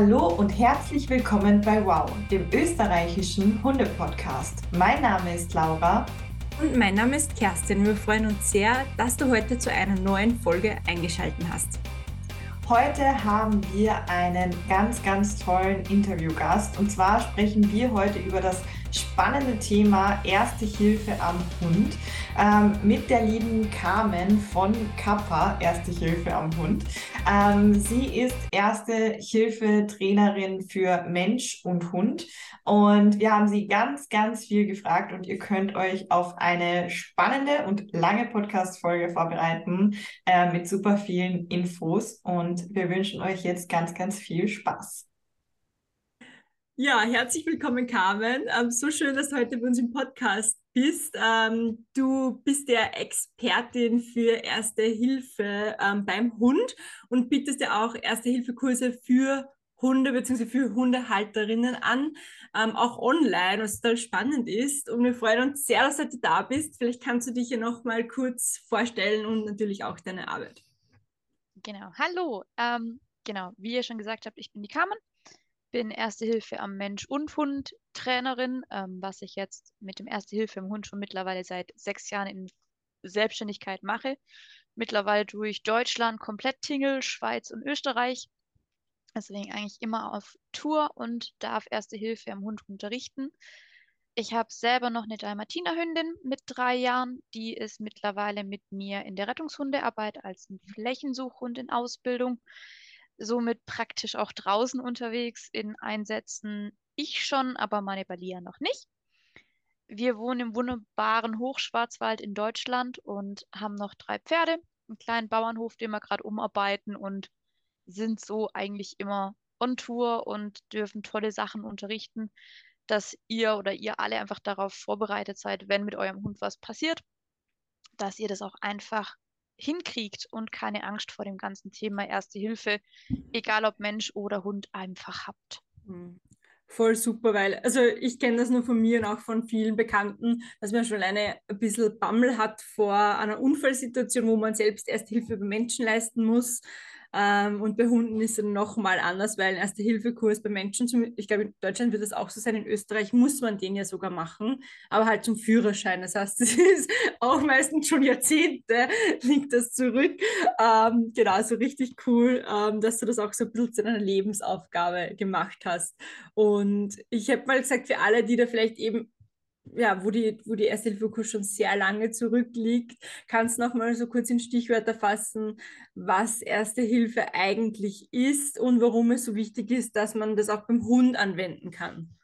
Hallo und herzlich willkommen bei Wow, dem österreichischen Hunde-Podcast. Mein Name ist Laura. Und mein Name ist Kerstin. Wir freuen uns sehr, dass du heute zu einer neuen Folge eingeschaltet hast. Heute haben wir einen ganz, ganz tollen Interviewgast. Und zwar sprechen wir heute über das spannende Thema Erste Hilfe am Hund ähm, mit der lieben Carmen von Kappa, Erste Hilfe am Hund. Ähm, sie ist Erste Hilfe Trainerin für Mensch und Hund und wir haben sie ganz, ganz viel gefragt und ihr könnt euch auf eine spannende und lange Podcast-Folge vorbereiten äh, mit super vielen Infos und wir wünschen euch jetzt ganz, ganz viel Spaß. Ja, herzlich willkommen, Carmen. Ähm, so schön, dass du heute bei uns im Podcast bist. Ähm, du bist ja Expertin für Erste Hilfe ähm, beim Hund und bietest ja auch Erste Hilfe Kurse für Hunde bzw. für Hundehalterinnen an, auch online, was total spannend ist. Und wir freuen uns sehr, dass du heute da bist. Vielleicht kannst du dich ja noch mal kurz vorstellen und natürlich auch deine Arbeit. Genau. Hallo. Genau, wie ihr schon gesagt habt, ich bin die Carmen bin Erste Hilfe am Mensch und Hund Trainerin, ähm, was ich jetzt mit dem Erste Hilfe am Hund schon mittlerweile seit sechs Jahren in Selbstständigkeit mache. Mittlerweile durch Deutschland komplett Tingel, Schweiz und Österreich. Deswegen eigentlich immer auf Tour und darf Erste Hilfe am Hund unterrichten. Ich habe selber noch eine Dalmatiner-Hündin mit drei Jahren. Die ist mittlerweile mit mir in der Rettungshundearbeit als Flächensuchhund in Ausbildung somit praktisch auch draußen unterwegs in Einsätzen. Ich schon, aber meine Balia noch nicht. Wir wohnen im wunderbaren Hochschwarzwald in Deutschland und haben noch drei Pferde, einen kleinen Bauernhof, den wir gerade umarbeiten und sind so eigentlich immer on Tour und dürfen tolle Sachen unterrichten, dass ihr oder ihr alle einfach darauf vorbereitet seid, wenn mit eurem Hund was passiert, dass ihr das auch einfach hinkriegt und keine Angst vor dem ganzen Thema Erste Hilfe, egal ob Mensch oder Hund, einfach habt. Hm. Voll super, weil, also ich kenne das nur von mir und auch von vielen Bekannten, dass man schon alleine ein bisschen Bammel hat vor einer Unfallsituation, wo man selbst Erste Hilfe bei Menschen leisten muss. Ähm, und bei Hunden ist es nochmal anders, weil ein Erste-Hilfe-Kurs bei Menschen, ich glaube, in Deutschland wird das auch so sein, in Österreich muss man den ja sogar machen, aber halt zum Führerschein. Das heißt, es ist auch meistens schon Jahrzehnte liegt das zurück. Ähm, genau, so richtig cool, ähm, dass du das auch so ein bisschen zu deiner Lebensaufgabe gemacht hast. Und ich habe mal gesagt, für alle, die da vielleicht eben ja, wo die, wo die Erste Hilfe-Kurs schon sehr lange zurückliegt. Kannst du noch mal so kurz in Stichwörter fassen, was Erste Hilfe eigentlich ist und warum es so wichtig ist, dass man das auch beim Hund anwenden kann?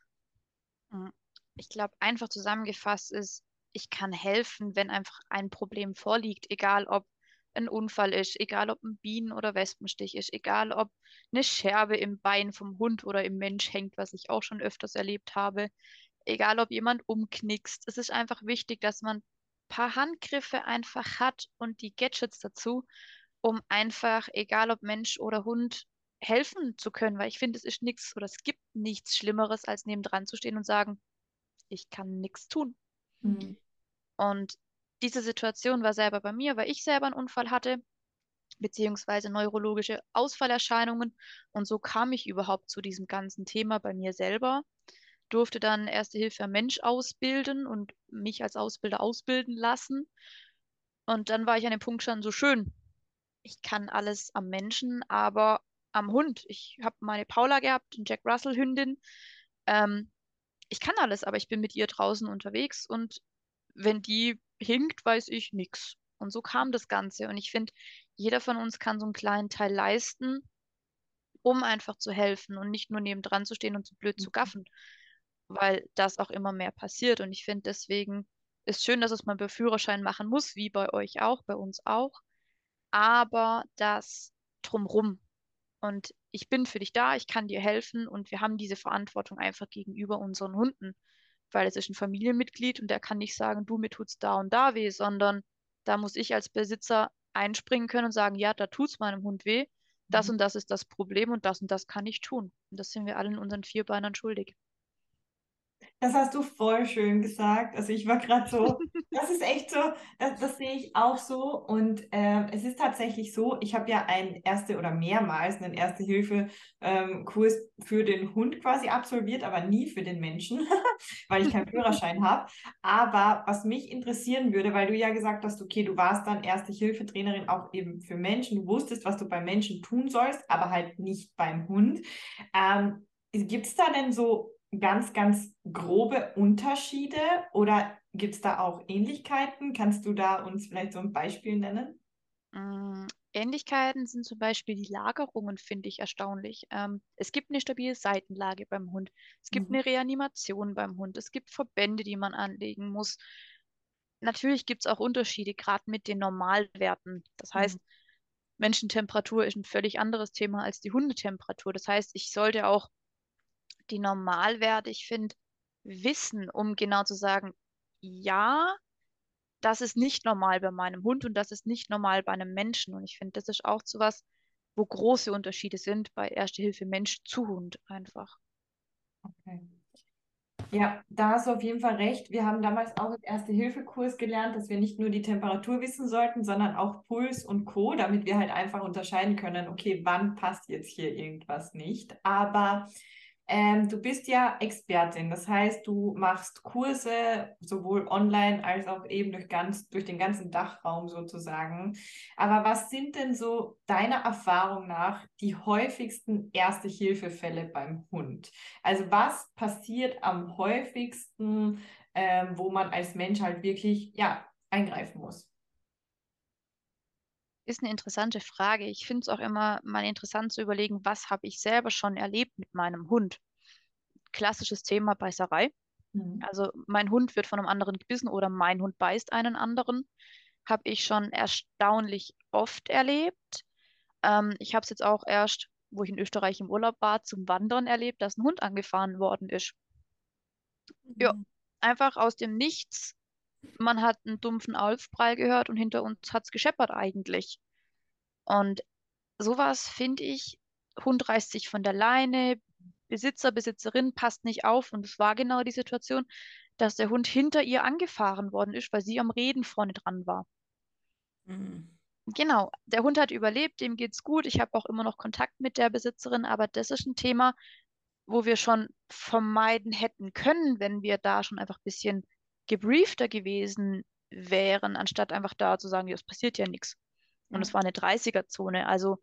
Hm, ich glaube, einfach zusammengefasst ist, ich kann helfen, wenn einfach ein Problem vorliegt, egal ob ein Unfall ist, egal ob ein Bienen- oder Wespenstich ist, egal ob eine Scherbe im Bein vom Hund oder im Mensch hängt, was ich auch schon öfters erlebt habe egal ob jemand umknickst. Es ist einfach wichtig, dass man ein paar Handgriffe einfach hat und die Gadgets dazu, um einfach, egal ob Mensch oder Hund, helfen zu können, weil ich finde, es ist nichts oder es gibt nichts Schlimmeres, als nebendran zu stehen und sagen, ich kann nichts tun. Mhm. Und diese Situation war selber bei mir, weil ich selber einen Unfall hatte, beziehungsweise neurologische Ausfallerscheinungen. Und so kam ich überhaupt zu diesem ganzen Thema bei mir selber durfte dann Erste Hilfe am Mensch ausbilden und mich als Ausbilder ausbilden lassen. Und dann war ich an dem Punkt schon so schön. Ich kann alles am Menschen, aber am Hund. Ich habe meine Paula gehabt, eine Jack Russell Hündin. Ähm, ich kann alles, aber ich bin mit ihr draußen unterwegs und wenn die hinkt, weiß ich nichts. Und so kam das Ganze. Und ich finde, jeder von uns kann so einen kleinen Teil leisten, um einfach zu helfen und nicht nur nebendran zu stehen und so blöd zu mhm. gaffen weil das auch immer mehr passiert. Und ich finde deswegen ist schön, dass es mal einen Führerschein machen muss, wie bei euch auch, bei uns auch. Aber das drumrum. Und ich bin für dich da, ich kann dir helfen und wir haben diese Verantwortung einfach gegenüber unseren Hunden, weil es ist ein Familienmitglied und der kann nicht sagen, du, mir tut's da und da weh, sondern da muss ich als Besitzer einspringen können und sagen, ja, da tut's meinem Hund weh, das mhm. und das ist das Problem und das und das kann ich tun. Und das sind wir alle in unseren Vierbeinern schuldig. Das hast du voll schön gesagt. Also ich war gerade so, das ist echt so, das, das sehe ich auch so. Und äh, es ist tatsächlich so, ich habe ja einen erste oder mehrmals einen Erste-Hilfe-Kurs ähm, für den Hund quasi absolviert, aber nie für den Menschen, weil ich keinen Führerschein habe. Aber was mich interessieren würde, weil du ja gesagt hast, okay, du warst dann Erste-Hilfe-Trainerin auch eben für Menschen, du wusstest, was du bei Menschen tun sollst, aber halt nicht beim Hund. Ähm, Gibt es da denn so ganz, ganz grobe Unterschiede oder gibt es da auch Ähnlichkeiten? Kannst du da uns vielleicht so ein Beispiel nennen? Mm, Ähnlichkeiten sind zum Beispiel die Lagerungen, finde ich erstaunlich. Ähm, es gibt eine stabile Seitenlage beim Hund. Es gibt mhm. eine Reanimation beim Hund. Es gibt Verbände, die man anlegen muss. Natürlich gibt es auch Unterschiede, gerade mit den Normalwerten. Das mhm. heißt, Menschentemperatur ist ein völlig anderes Thema als die Hundetemperatur. Das heißt, ich sollte auch die Normalwerte, ich finde, wissen, um genau zu sagen, ja, das ist nicht normal bei meinem Hund und das ist nicht normal bei einem Menschen. Und ich finde, das ist auch zu was, wo große Unterschiede sind bei Erste Hilfe Mensch zu Hund einfach. Okay. Ja, da hast du auf jeden Fall recht. Wir haben damals auch im Erste-Hilfe-Kurs gelernt, dass wir nicht nur die Temperatur wissen sollten, sondern auch Puls und Co., damit wir halt einfach unterscheiden können, okay, wann passt jetzt hier irgendwas nicht. Aber ähm, du bist ja Expertin, das heißt, du machst Kurse sowohl online als auch eben durch, ganz, durch den ganzen Dachraum sozusagen. Aber was sind denn so deiner Erfahrung nach die häufigsten Erste-Hilfe-Fälle beim Hund? Also was passiert am häufigsten, ähm, wo man als Mensch halt wirklich ja, eingreifen muss? Ist eine interessante Frage. Ich finde es auch immer mal interessant zu überlegen, was habe ich selber schon erlebt mit meinem Hund. Klassisches Thema Beißerei. Mhm. Also mein Hund wird von einem anderen gebissen oder mein Hund beißt einen anderen. Habe ich schon erstaunlich oft erlebt. Ähm, ich habe es jetzt auch erst, wo ich in Österreich im Urlaub war, zum Wandern erlebt, dass ein Hund angefahren worden ist. Mhm. Ja, einfach aus dem Nichts man hat einen dumpfen Aufprall gehört und hinter uns hat es gescheppert eigentlich. Und sowas finde ich, Hund reißt sich von der Leine, Besitzer, Besitzerin passt nicht auf und es war genau die Situation, dass der Hund hinter ihr angefahren worden ist, weil sie am Reden vorne dran war. Mhm. Genau, der Hund hat überlebt, dem geht's gut. Ich habe auch immer noch Kontakt mit der Besitzerin, aber das ist ein Thema, wo wir schon vermeiden hätten können, wenn wir da schon einfach ein bisschen gebriefter gewesen wären, anstatt einfach da zu sagen, ja, es passiert ja nichts. Und es war eine 30er-Zone. Also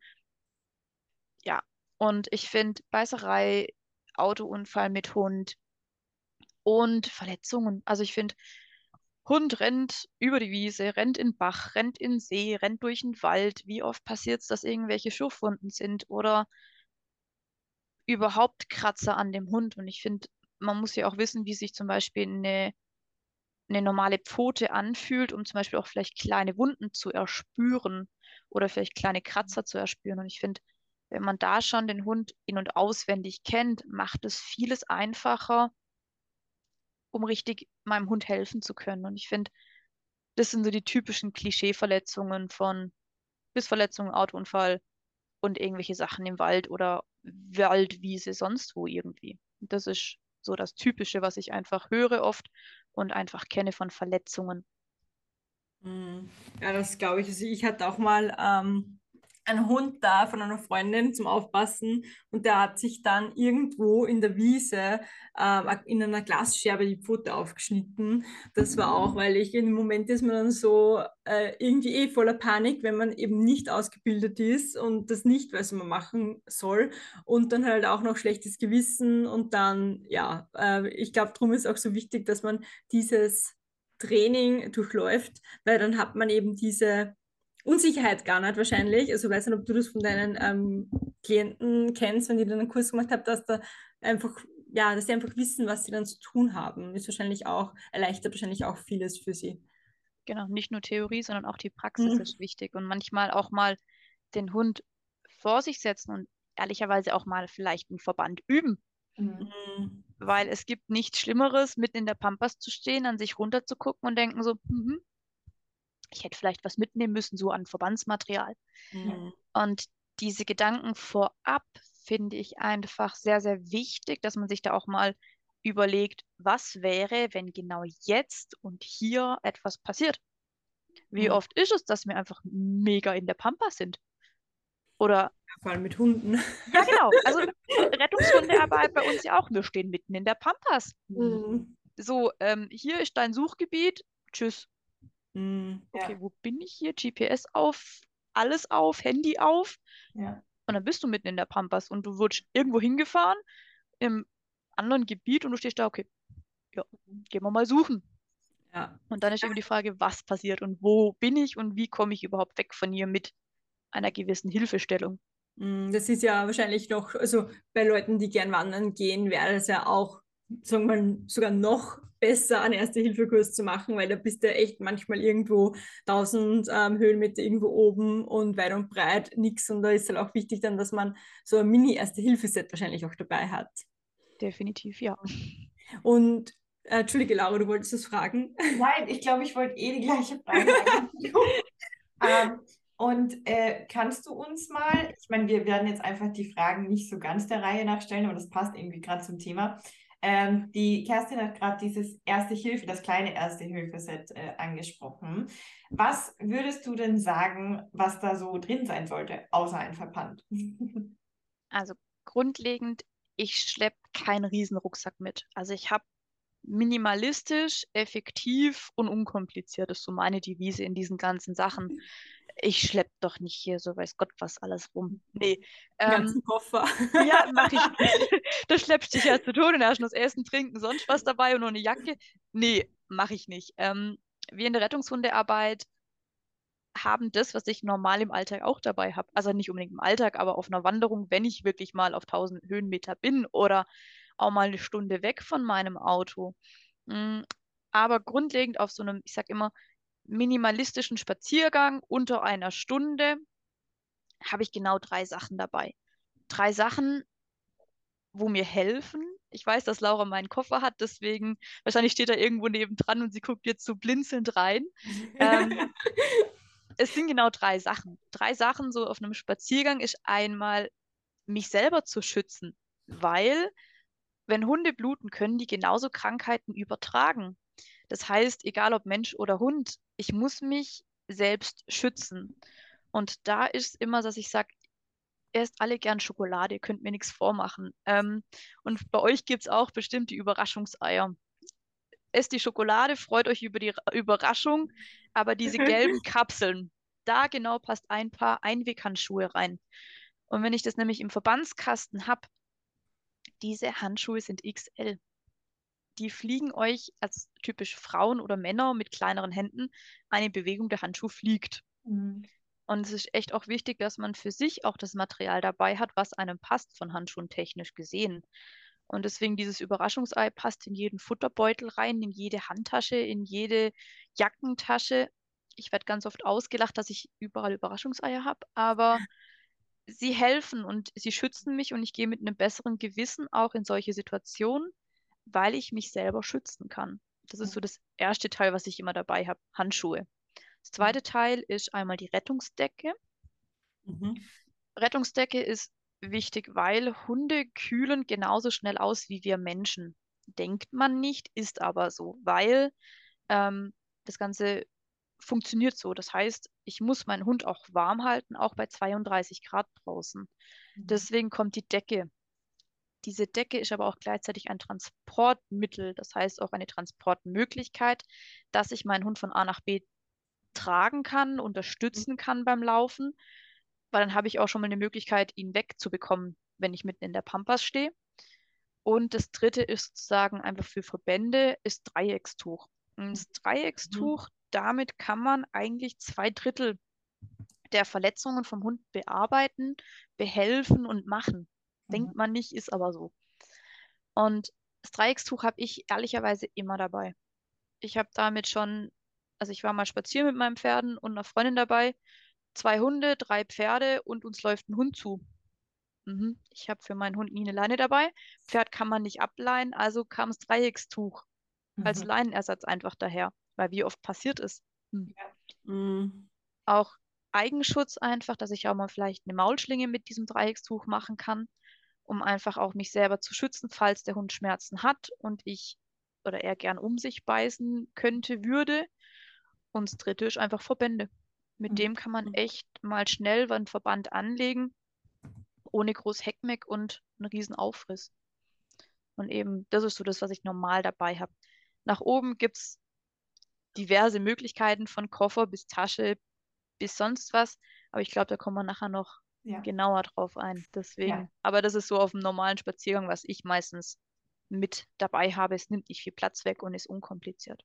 ja, und ich finde Beißerei, Autounfall mit Hund und Verletzungen. Also ich finde, Hund rennt über die Wiese, rennt in den Bach, rennt in den See, rennt durch den Wald. Wie oft passiert es, dass irgendwelche Schurfwunden sind oder überhaupt Kratzer an dem Hund? Und ich finde, man muss ja auch wissen, wie sich zum Beispiel eine eine normale Pfote anfühlt, um zum Beispiel auch vielleicht kleine Wunden zu erspüren oder vielleicht kleine Kratzer zu erspüren. Und ich finde, wenn man da schon den Hund in- und auswendig kennt, macht es vieles einfacher, um richtig meinem Hund helfen zu können. Und ich finde, das sind so die typischen Klischeeverletzungen von Bissverletzungen, Autounfall und irgendwelche Sachen im Wald oder Waldwiese, sonst wo irgendwie. Das ist so das Typische, was ich einfach höre oft und einfach kenne von Verletzungen. Mhm. Ja, das glaube ich. Also ich hatte auch mal ähm, einen Hund da von einer Freundin zum Aufpassen und der hat sich dann irgendwo in der Wiese äh, in einer Glasscherbe die Pfote aufgeschnitten. Das war auch, weil ich im Moment ist man dann so äh, irgendwie eh voller Panik, wenn man eben nicht ausgebildet ist und das nicht weiß, was man machen soll und dann halt auch noch schlechtes Gewissen und dann, ja, äh, ich glaube, darum ist auch so wichtig, dass man dieses Training durchläuft, weil dann hat man eben diese Unsicherheit gar nicht wahrscheinlich. Also ich weiß nicht, ob du das von deinen ähm, Klienten kennst, wenn die dann einen Kurs gemacht haben, dass da einfach, ja, dass sie einfach wissen, was sie dann zu tun haben. Ist wahrscheinlich auch, erleichtert wahrscheinlich auch vieles für sie. Genau, nicht nur Theorie, sondern auch die Praxis mhm. ist wichtig. Und manchmal auch mal den Hund vor sich setzen und ehrlicherweise auch mal vielleicht einen Verband üben. Mhm. Weil es gibt nichts Schlimmeres, mitten in der Pampas zu stehen, an sich runterzugucken und denken so, mhm, ich hätte vielleicht was mitnehmen müssen, so an Verbandsmaterial. Mhm. Und diese Gedanken vorab finde ich einfach sehr, sehr wichtig, dass man sich da auch mal überlegt, was wäre, wenn genau jetzt und hier etwas passiert. Wie Mhm. oft ist es, dass wir einfach mega in der Pampa sind? Oder, Vor allem mit Hunden. ja genau, also Rettungshundearbeit bei uns ja auch, wir stehen mitten in der Pampas. Mhm. So, ähm, hier ist dein Suchgebiet, tschüss. Mhm. Okay, Ja. wo bin ich hier? GPS auf, alles auf, Handy auf. Ja. Und dann bist du mitten in der Pampas und du wurdest irgendwo hingefahren im anderen Gebiet und du stehst da, okay, ja, gehen wir mal suchen. Ja. Und dann ist immer die Frage, was passiert und wo bin ich und wie komme ich überhaupt weg von hier mit einer gewissen Hilfestellung. Mm, Das ist ja wahrscheinlich noch, also bei Leuten, die gern wandern gehen, wäre es ja auch, sagen wir mal, sogar noch besser, einen Erste-Hilfe-Kurs zu machen, weil da bist du echt manchmal irgendwo 1000 ähm, Höhenmeter irgendwo oben und weit und breit nichts. Und da ist halt auch wichtig dann, dass man so ein Mini-Erste-Hilfe-Set wahrscheinlich auch dabei hat. Definitiv, ja. Und, äh, Entschuldige, Laura, du wolltest das fragen? Nein, ich glaube, ich wollte eh die gleiche Frage. ähm, und äh, kannst du uns mal, ich meine, wir werden jetzt einfach die Fragen nicht so ganz der Reihe nach stellen, aber das passt irgendwie gerade zum Thema. Ähm, die Kerstin hat gerade dieses Erste Hilfe, das kleine Erste Hilfe-Set äh, angesprochen. Was würdest du denn sagen, was da so drin sein sollte, außer ein Verband? Also grundlegend, ich schleppe keinen riesen Rucksack mit. Also ich habe minimalistisch, effektiv und unkompliziert ist so meine Devise in diesen ganzen Sachen. Ich schleppe doch nicht hier so weiß Gott was alles rum. Nee. Ähm, ganzen Koffer. ja, mache ich nicht. Da schleppst dich ja zu Tode, da hast du noch das Essen, Trinken, sonst was dabei und noch eine Jacke. Nee, mache ich nicht. Ähm, wir in der Rettungshundearbeit haben das, was ich normal im Alltag auch dabei habe. Also nicht unbedingt im Alltag, aber auf einer Wanderung, wenn ich wirklich mal auf 1000 Höhenmeter bin oder auch mal eine Stunde weg von meinem Auto. Mm, Aber grundlegend auf so einem, ich sag immer, minimalistischen Spaziergang unter einer Stunde habe ich genau drei Sachen dabei. Drei Sachen, wo mir helfen. Ich weiß, dass Laura meinen Koffer hat, deswegen wahrscheinlich steht er irgendwo nebendran und sie guckt jetzt so blinzelnd rein. Ähm, es sind genau drei Sachen. Drei Sachen so auf einem Spaziergang ist einmal, mich selber zu schützen, weil wenn Hunde bluten, können die genauso Krankheiten übertragen. Das heißt, egal ob Mensch oder Hund, ich muss mich selbst schützen. Und da ist immer, dass ich sage, esst alle gern Schokolade, ihr könnt mir nichts vormachen. Ähm, und bei euch gibt es auch bestimmt die Überraschungseier. Esst die Schokolade, freut euch über die Ra- Überraschung, aber diese gelben Kapseln, da genau passt ein paar Einweghandschuhe rein. Und wenn ich das nämlich im Verbandskasten habe, diese Handschuhe sind XL. Die fliegen euch als typisch Frauen oder Männer mit kleineren Händen, eine Bewegung der Handschuh fliegt. Mhm. Und es ist echt auch wichtig, dass man für sich auch das Material dabei hat, was einem passt von Handschuhen technisch gesehen. Und deswegen dieses Überraschungsei passt in jeden Futterbeutel rein, in jede Handtasche, in jede Jackentasche. Ich werde ganz oft ausgelacht, dass ich überall Überraschungseier habe, aber sie helfen und sie schützen mich und ich gehe mit einem besseren Gewissen auch in solche Situationen, weil ich mich selber schützen kann. Das ist so das erste Teil, was ich immer dabei habe, Handschuhe. Das zweite Teil ist einmal die Rettungsdecke. Mhm. Rettungsdecke ist wichtig, weil Hunde kühlen genauso schnell aus wie wir Menschen. Denkt man nicht, ist aber so, weil ähm, das Ganze funktioniert so. Das heißt, ich muss meinen Hund auch warm halten, auch bei 32 Grad draußen. Deswegen kommt die Decke. Diese Decke ist aber auch gleichzeitig ein Transportmittel, das heißt auch eine Transportmöglichkeit, dass ich meinen Hund von A nach B tragen kann, unterstützen kann beim Laufen, weil dann habe ich auch schon mal eine Möglichkeit, ihn wegzubekommen, wenn ich mitten in der Pampas stehe. Und das dritte ist sozusagen einfach für Verbände, ist Dreieckstuch. Und das Dreieckstuch, damit kann man eigentlich zwei Drittel der Verletzungen vom Hund bearbeiten, behelfen und machen. Denkt man nicht, ist aber so. Und das Dreieckstuch habe ich ehrlicherweise immer dabei. Ich habe damit schon, also ich war mal spazieren mit meinen Pferden und einer Freundin dabei. Zwei Hunde, drei Pferde und uns läuft ein Hund zu. Mhm. Ich habe für meinen Hund nie eine Leine dabei. Pferd kann man nicht ableihen, also kam das Dreieckstuch als Mhm. Leinenersatz einfach daher, weil wie oft passiert ist. Hm. Mhm. Auch Eigenschutz einfach, dass ich auch mal vielleicht eine Maulschlinge mit diesem Dreieckstuch machen kann, um einfach auch mich selber zu schützen, falls der Hund Schmerzen hat und ich oder er gern um sich beißen könnte, würde. Und das dritte ist einfach Verbände. Mit Mhm. dem kann man echt mal schnell einen Verband anlegen, ohne groß Heckmeck und einen riesen Aufriss. Und eben, das ist so das, was ich normal dabei habe. Nach oben gibt es diverse Möglichkeiten von Koffer bis Tasche bis sonst was. Aber ich glaube, da kommen wir nachher noch Ja. genauer drauf ein. Deswegen, Ja. aber das ist so auf dem normalen Spaziergang, was ich meistens mit dabei habe. Es nimmt nicht viel Platz weg und ist unkompliziert.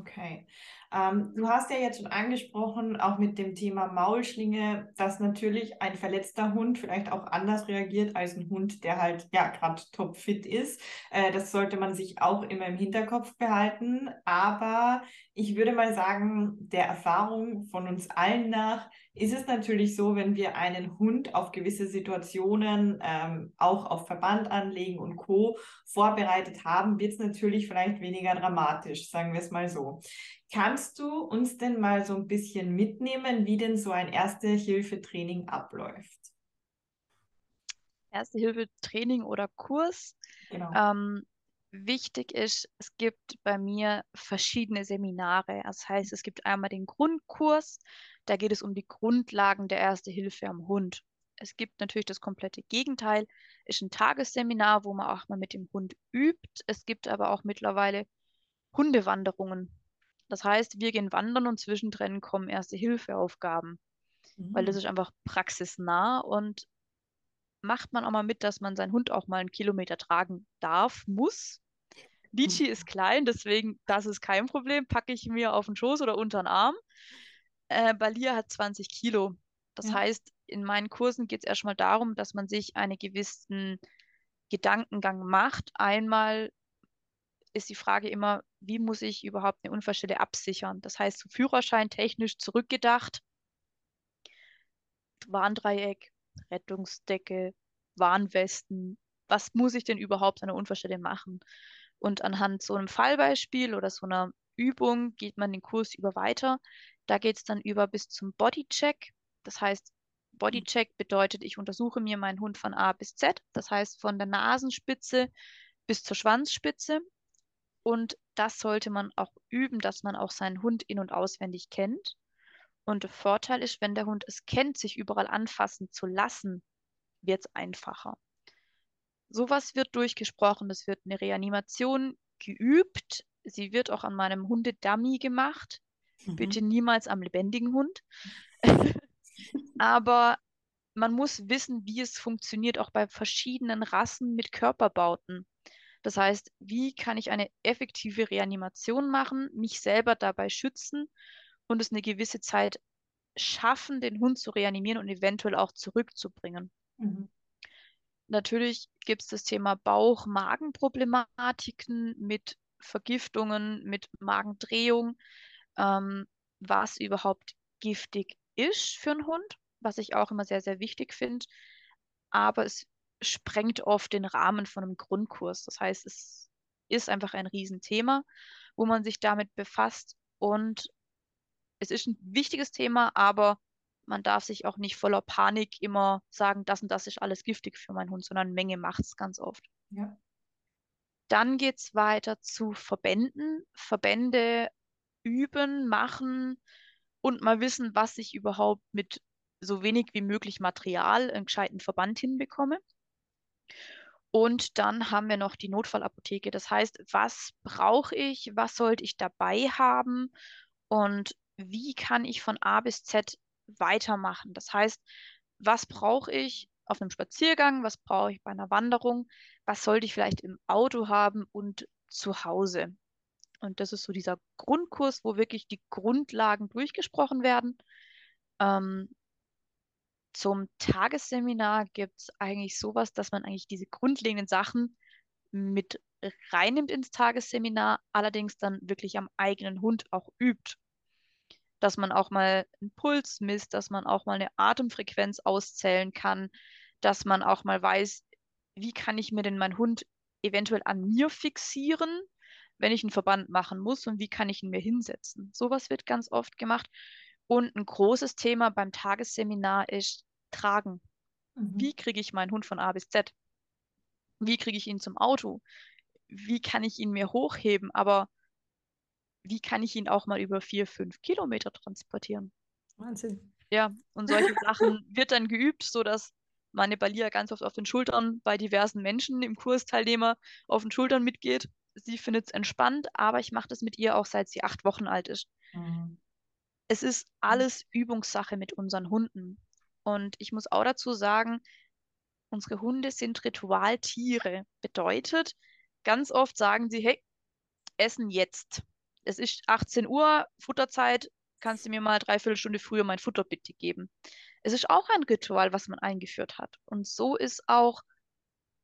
Okay. Ähm, du hast ja jetzt schon angesprochen, auch mit dem Thema Maulschlinge, dass natürlich ein verletzter Hund vielleicht auch anders reagiert als ein Hund, der halt ja gerade topfit ist. Äh, das sollte man sich auch immer im Hinterkopf behalten. Aber ich würde mal sagen, der Erfahrung von uns allen nach ist es natürlich so, wenn wir einen Hund auf gewisse Situationen, ähm, auch auf Verband anlegen und Co. vorbereitet haben, wird es natürlich vielleicht weniger dramatisch, sagen wir es mal so. Kannst du uns denn mal so ein bisschen mitnehmen, wie denn so ein Erste-Hilfe-Training abläuft? Erste-Hilfe-Training oder Kurs. Genau. Ähm, wichtig ist, es gibt bei mir verschiedene Seminare. Das heißt, es gibt einmal den Grundkurs, da geht es um die Grundlagen der Erste Hilfe am Hund. Es gibt natürlich das komplette Gegenteil, ist ein Tagesseminar, wo man auch mal mit dem Hund übt. Es gibt aber auch mittlerweile Hundewanderungen. Das heißt, wir gehen wandern und zwischendrin kommen Erste-Hilfe-Aufgaben, weil das Mhm. ist einfach praxisnah und macht man auch mal mit, dass man seinen Hund auch mal einen Kilometer tragen darf, muss. Lichi ist klein, deswegen, das ist kein Problem, packe ich mir auf den Schoß oder unter den Arm. Äh, Balia hat 20 Kilo. Das Ja. heißt, in meinen Kursen geht es erstmal darum, dass man sich einen gewissen Gedankengang macht. Einmal ist die Frage immer, wie muss ich überhaupt eine Unfallstelle absichern? Das heißt, so Führerschein technisch zurückgedacht, Warndreieck, Rettungsdecke, Warnwesten. Was muss ich denn überhaupt an der Unfallstelle machen? Und anhand so einem Fallbeispiel oder so einer Übung geht man den Kurs über weiter. Da geht es dann über bis zum Bodycheck. Das heißt, Bodycheck bedeutet, ich untersuche mir meinen Hund von A bis Z. Das heißt, von der Nasenspitze bis zur Schwanzspitze. Und das sollte man auch üben, dass man auch seinen Hund in- und auswendig kennt. Und der Vorteil ist, wenn der Hund es kennt, sich überall anfassen zu lassen, wird es einfacher. Sowas wird durchgesprochen, es wird eine Reanimation geübt. Sie wird auch an meinem Hundedummy gemacht. Mhm. Bitte niemals am lebendigen Hund. Aber man muss wissen, wie es funktioniert, auch bei verschiedenen Rassen mit Körperbauten. Das heißt, wie kann ich eine effektive Reanimation machen, mich selber dabei schützen und es eine gewisse Zeit schaffen, den Hund zu reanimieren und eventuell auch zurückzubringen. Mhm. Natürlich gibt es das Thema Bauch-Magen-Problematiken mit Vergiftungen, mit Magendrehung, ähm, was überhaupt giftig ist für einen Hund, was ich auch immer sehr, sehr wichtig finde. Aber es sprengt oft den Rahmen von einem Grundkurs. Das heißt, es ist einfach ein Riesenthema, wo man sich damit befasst. Und es ist ein wichtiges Thema, aber man darf sich auch nicht voller Panik immer sagen, das und das ist alles giftig für meinen Hund, sondern Menge macht es ganz oft. Ja. Dann geht es weiter zu Verbänden. Verbände üben, machen und mal wissen, was ich überhaupt mit so wenig wie möglich Material einen gescheiten Verband hinbekomme. Und dann haben wir noch die Notfallapotheke. Das heißt, was brauche ich, was sollte ich dabei haben und wie kann ich von A bis Z weitermachen? Das heißt, was brauche ich auf einem Spaziergang, was brauche ich bei einer Wanderung, was sollte ich vielleicht im Auto haben und zu Hause? Und das ist so dieser Grundkurs, wo wirklich die Grundlagen durchgesprochen werden. Ähm, zum Tagesseminar gibt es eigentlich sowas, dass man eigentlich diese grundlegenden Sachen mit reinnimmt ins Tagesseminar, allerdings dann wirklich am eigenen Hund auch übt. Dass man auch mal einen Puls misst, dass man auch mal eine Atemfrequenz auszählen kann, dass man auch mal weiß, wie kann ich mir denn meinen Hund eventuell an mir fixieren, wenn ich einen Verband machen muss und wie kann ich ihn mir hinsetzen. Sowas wird ganz oft gemacht. Und ein großes Thema beim Tagesseminar ist Tragen. Mhm. Wie kriege ich meinen Hund von A bis Z? Wie kriege ich ihn zum Auto? Wie kann ich ihn mir hochheben? Aber wie kann ich ihn auch mal über vier, fünf Kilometer transportieren? Wahnsinn. Ja, und solche Sachen wird dann geübt, sodass meine Balia ganz oft auf den Schultern bei diversen Menschen im Kursteilnehmer auf den Schultern mitgeht. Sie findet es entspannt, aber ich mache das mit ihr auch seit sie acht Wochen alt ist. Mhm. Es ist alles Übungssache mit unseren Hunden. Und ich muss auch dazu sagen, unsere Hunde sind Ritualtiere. Bedeutet, ganz oft sagen sie, hey, essen jetzt. Es ist 18 Uhr, Futterzeit, kannst du mir mal dreiviertel Stunde früher mein Futter bitte geben. Es ist auch ein Ritual, was man eingeführt hat. Und so ist auch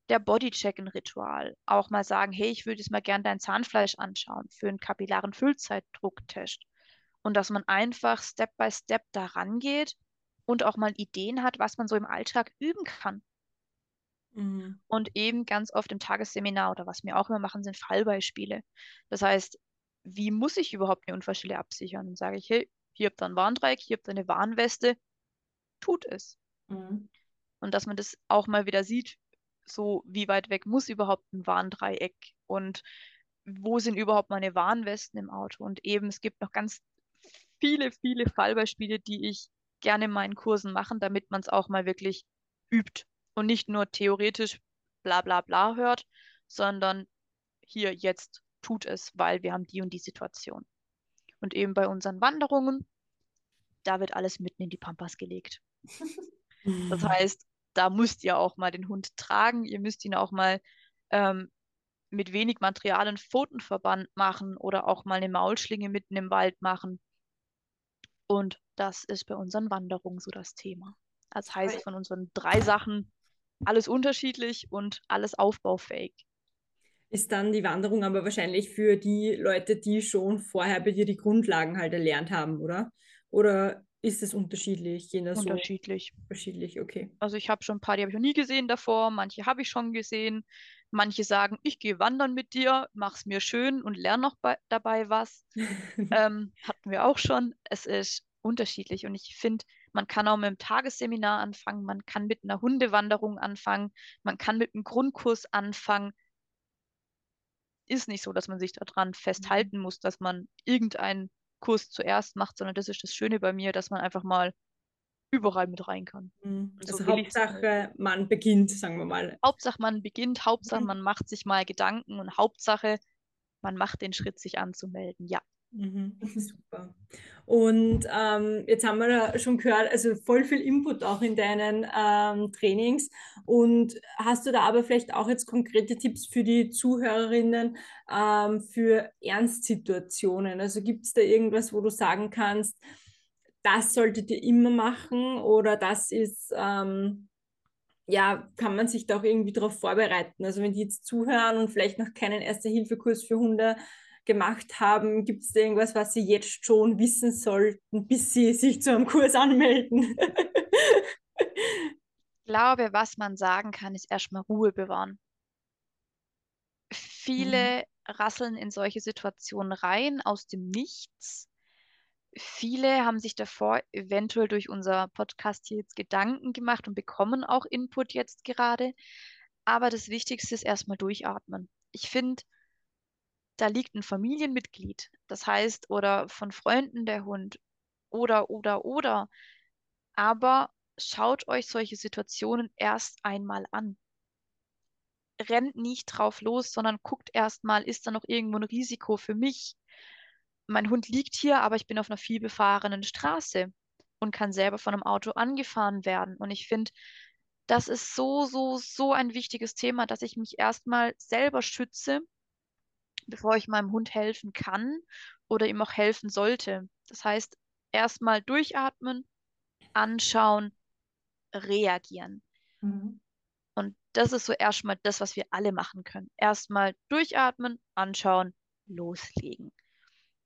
der Bodycheck ein Ritual. Auch mal sagen, hey, ich würde jetzt mal gerne dein Zahnfleisch anschauen für einen kapillaren Füllzeitdrucktest. Und dass man einfach Step by Step da rangeht und auch mal Ideen hat, was man so im Alltag üben kann. Mhm. Und eben ganz oft im Tagesseminar oder was wir auch immer machen, sind Fallbeispiele. Das heißt, wie muss ich überhaupt eine Unfallstelle absichern? Dann sage ich, hey, hier habt ihr ein Warndreieck, hier habt ihr eine Warnweste, tut es. Mhm. Und dass man das auch mal wieder sieht, so wie weit weg muss überhaupt ein Warndreieck und wo sind überhaupt meine Warnwesten im Auto? Und eben, es gibt noch ganz viele, viele Fallbeispiele, die ich gerne in meinen Kursen mache, damit man es auch mal wirklich übt und nicht nur theoretisch bla bla bla hört, sondern hier jetzt tut es, weil wir haben die und die Situation. Und eben bei unseren Wanderungen, da wird alles mitten in die Pampas gelegt. das heißt, da müsst ihr auch mal den Hund tragen, ihr müsst ihn auch mal ähm, mit wenig Material einen Pfotenverband machen oder auch mal eine Maulschlinge mitten im Wald machen. Und das ist bei unseren Wanderungen so das Thema. Das heißt, von unseren drei Sachen alles unterschiedlich und alles aufbaufähig. Ist dann die Wanderung aber wahrscheinlich für die Leute, die schon vorher bei dir die Grundlagen halt erlernt haben, oder? Oder ist es unterschiedlich? Je unterschiedlich. So? Unterschiedlich, okay. Also ich habe schon ein paar, die habe ich noch nie gesehen davor, manche habe ich schon gesehen. Manche sagen, ich gehe wandern mit dir, mach's mir schön und lerne noch bei, dabei was. ähm, hatten wir auch schon. Es ist unterschiedlich und ich finde, man kann auch mit einem Tagesseminar anfangen, man kann mit einer Hundewanderung anfangen, man kann mit einem Grundkurs anfangen. Ist nicht so, dass man sich daran mhm. festhalten muss, dass man irgendeinen Kurs zuerst macht, sondern das ist das Schöne bei mir, dass man einfach mal überall mit rein kann. Mhm. Also so Hauptsache, man beginnt, sagen wir mal. Hauptsache, man beginnt, Hauptsache, mhm. man macht sich mal Gedanken und Hauptsache, man macht den Schritt, sich anzumelden. Ja. Mhm, super. Und ähm, jetzt haben wir ja schon gehört, also voll viel Input auch in deinen ähm, Trainings. Und hast du da aber vielleicht auch jetzt konkrete Tipps für die Zuhörerinnen ähm, für Ernstsituationen? Also gibt es da irgendwas, wo du sagen kannst, das solltet ihr immer machen oder das ist, ähm, ja, kann man sich da auch irgendwie darauf vorbereiten? Also wenn die jetzt zuhören und vielleicht noch keinen Erste-Hilfe-Kurs für Hunde gemacht haben? Gibt es irgendwas, was Sie jetzt schon wissen sollten, bis Sie sich zu einem Kurs anmelden? ich glaube, was man sagen kann, ist erstmal Ruhe bewahren. Viele mhm. rasseln in solche Situationen rein aus dem Nichts. Viele haben sich davor eventuell durch unser Podcast hier jetzt Gedanken gemacht und bekommen auch Input jetzt gerade. Aber das Wichtigste ist erstmal durchatmen. Ich finde, da liegt ein Familienmitglied, das heißt, oder von Freunden der Hund, oder, oder, oder. Aber schaut euch solche Situationen erst einmal an. Rennt nicht drauf los, sondern guckt erst mal, ist da noch irgendwo ein Risiko für mich? Mein Hund liegt hier, aber ich bin auf einer vielbefahrenen Straße und kann selber von einem Auto angefahren werden. Und ich finde, das ist so, so, so ein wichtiges Thema, dass ich mich erstmal selber schütze bevor ich meinem Hund helfen kann oder ihm auch helfen sollte. Das heißt, erstmal durchatmen, anschauen, reagieren. Mhm. Und das ist so erstmal das, was wir alle machen können. Erstmal durchatmen, anschauen, loslegen.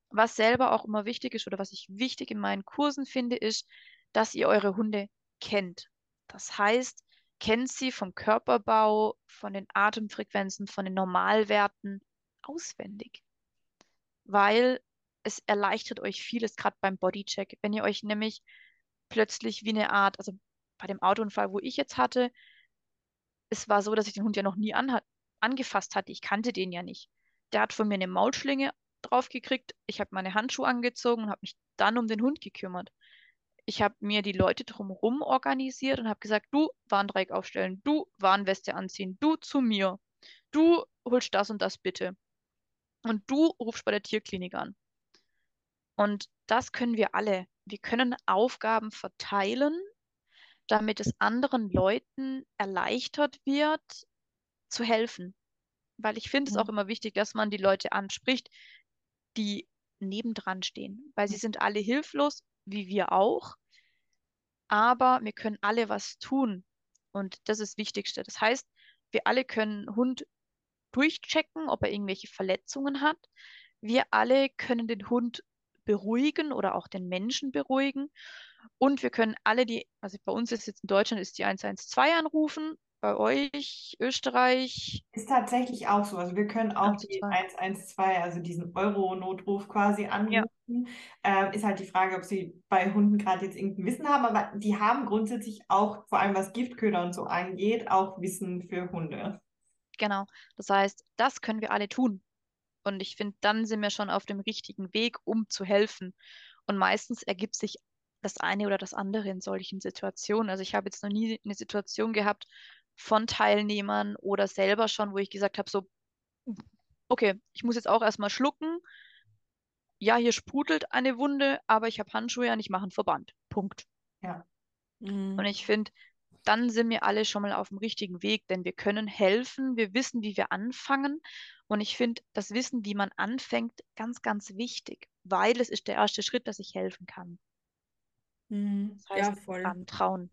Was selber auch immer wichtig ist oder was ich wichtig in meinen Kursen finde, ist, dass ihr eure Hunde kennt. Das heißt, kennt sie vom Körperbau, von den Atemfrequenzen, von den Normalwerten, auswendig, weil es erleichtert euch vieles, gerade beim Bodycheck. Wenn ihr euch nämlich plötzlich wie eine Art, also bei dem Autounfall, wo ich jetzt hatte, es war so, dass ich den Hund ja noch nie angefasst hatte. Ich kannte den ja nicht. Der hat von mir eine Maulschlinge drauf gekriegt. Ich habe meine Handschuhe angezogen und habe mich dann um den Hund gekümmert. Ich habe mir die Leute drumherum organisiert und habe gesagt, du Warndreieck aufstellen, du Warnweste anziehen, du zu mir, du holst das und das bitte. Und du rufst bei der Tierklinik an. Und das können wir alle. Wir können Aufgaben verteilen, damit es anderen Leuten erleichtert wird, zu helfen. Weil ich finde es auch immer wichtig, dass man die Leute anspricht, die nebendran stehen, weil sie sind alle hilflos, wie wir auch, aber wir können alle was tun und das ist das Wichtigste. Das heißt, wir alle können Hund durchchecken, ob er irgendwelche Verletzungen hat. Wir alle können den Hund beruhigen oder auch den Menschen beruhigen. Und wir können alle die, also bei uns ist jetzt in Deutschland ist die 112 anrufen bei euch, Österreich? Ist tatsächlich auch so. Also wir können auch die 112, also diesen Euro-Notruf quasi anrufen. Ja. Äh, ist halt die Frage, ob sie bei Hunden gerade jetzt irgendein Wissen haben, aber die haben grundsätzlich auch, vor allem was Giftköder und so angeht, auch Wissen für Hunde. Genau. Das heißt, das können wir alle tun. Und ich finde, dann sind wir schon auf dem richtigen Weg, um zu helfen. Und meistens ergibt sich das eine oder das andere in solchen Situationen. Also ich habe jetzt noch nie eine Situation gehabt, von Teilnehmern oder selber schon, wo ich gesagt habe, so, okay, ich muss jetzt auch erstmal schlucken. Ja, hier sprudelt eine Wunde, aber ich habe Handschuhe und ich mache einen Verband. Punkt. Ja. Mhm. Und ich finde, dann sind wir alle schon mal auf dem richtigen Weg, denn wir können helfen, wir wissen, wie wir anfangen. Und ich finde das Wissen, wie man anfängt, ganz, ganz wichtig, weil es ist der erste Schritt, dass ich helfen kann. Mhm. Das heißt, ja, voll. Trauen.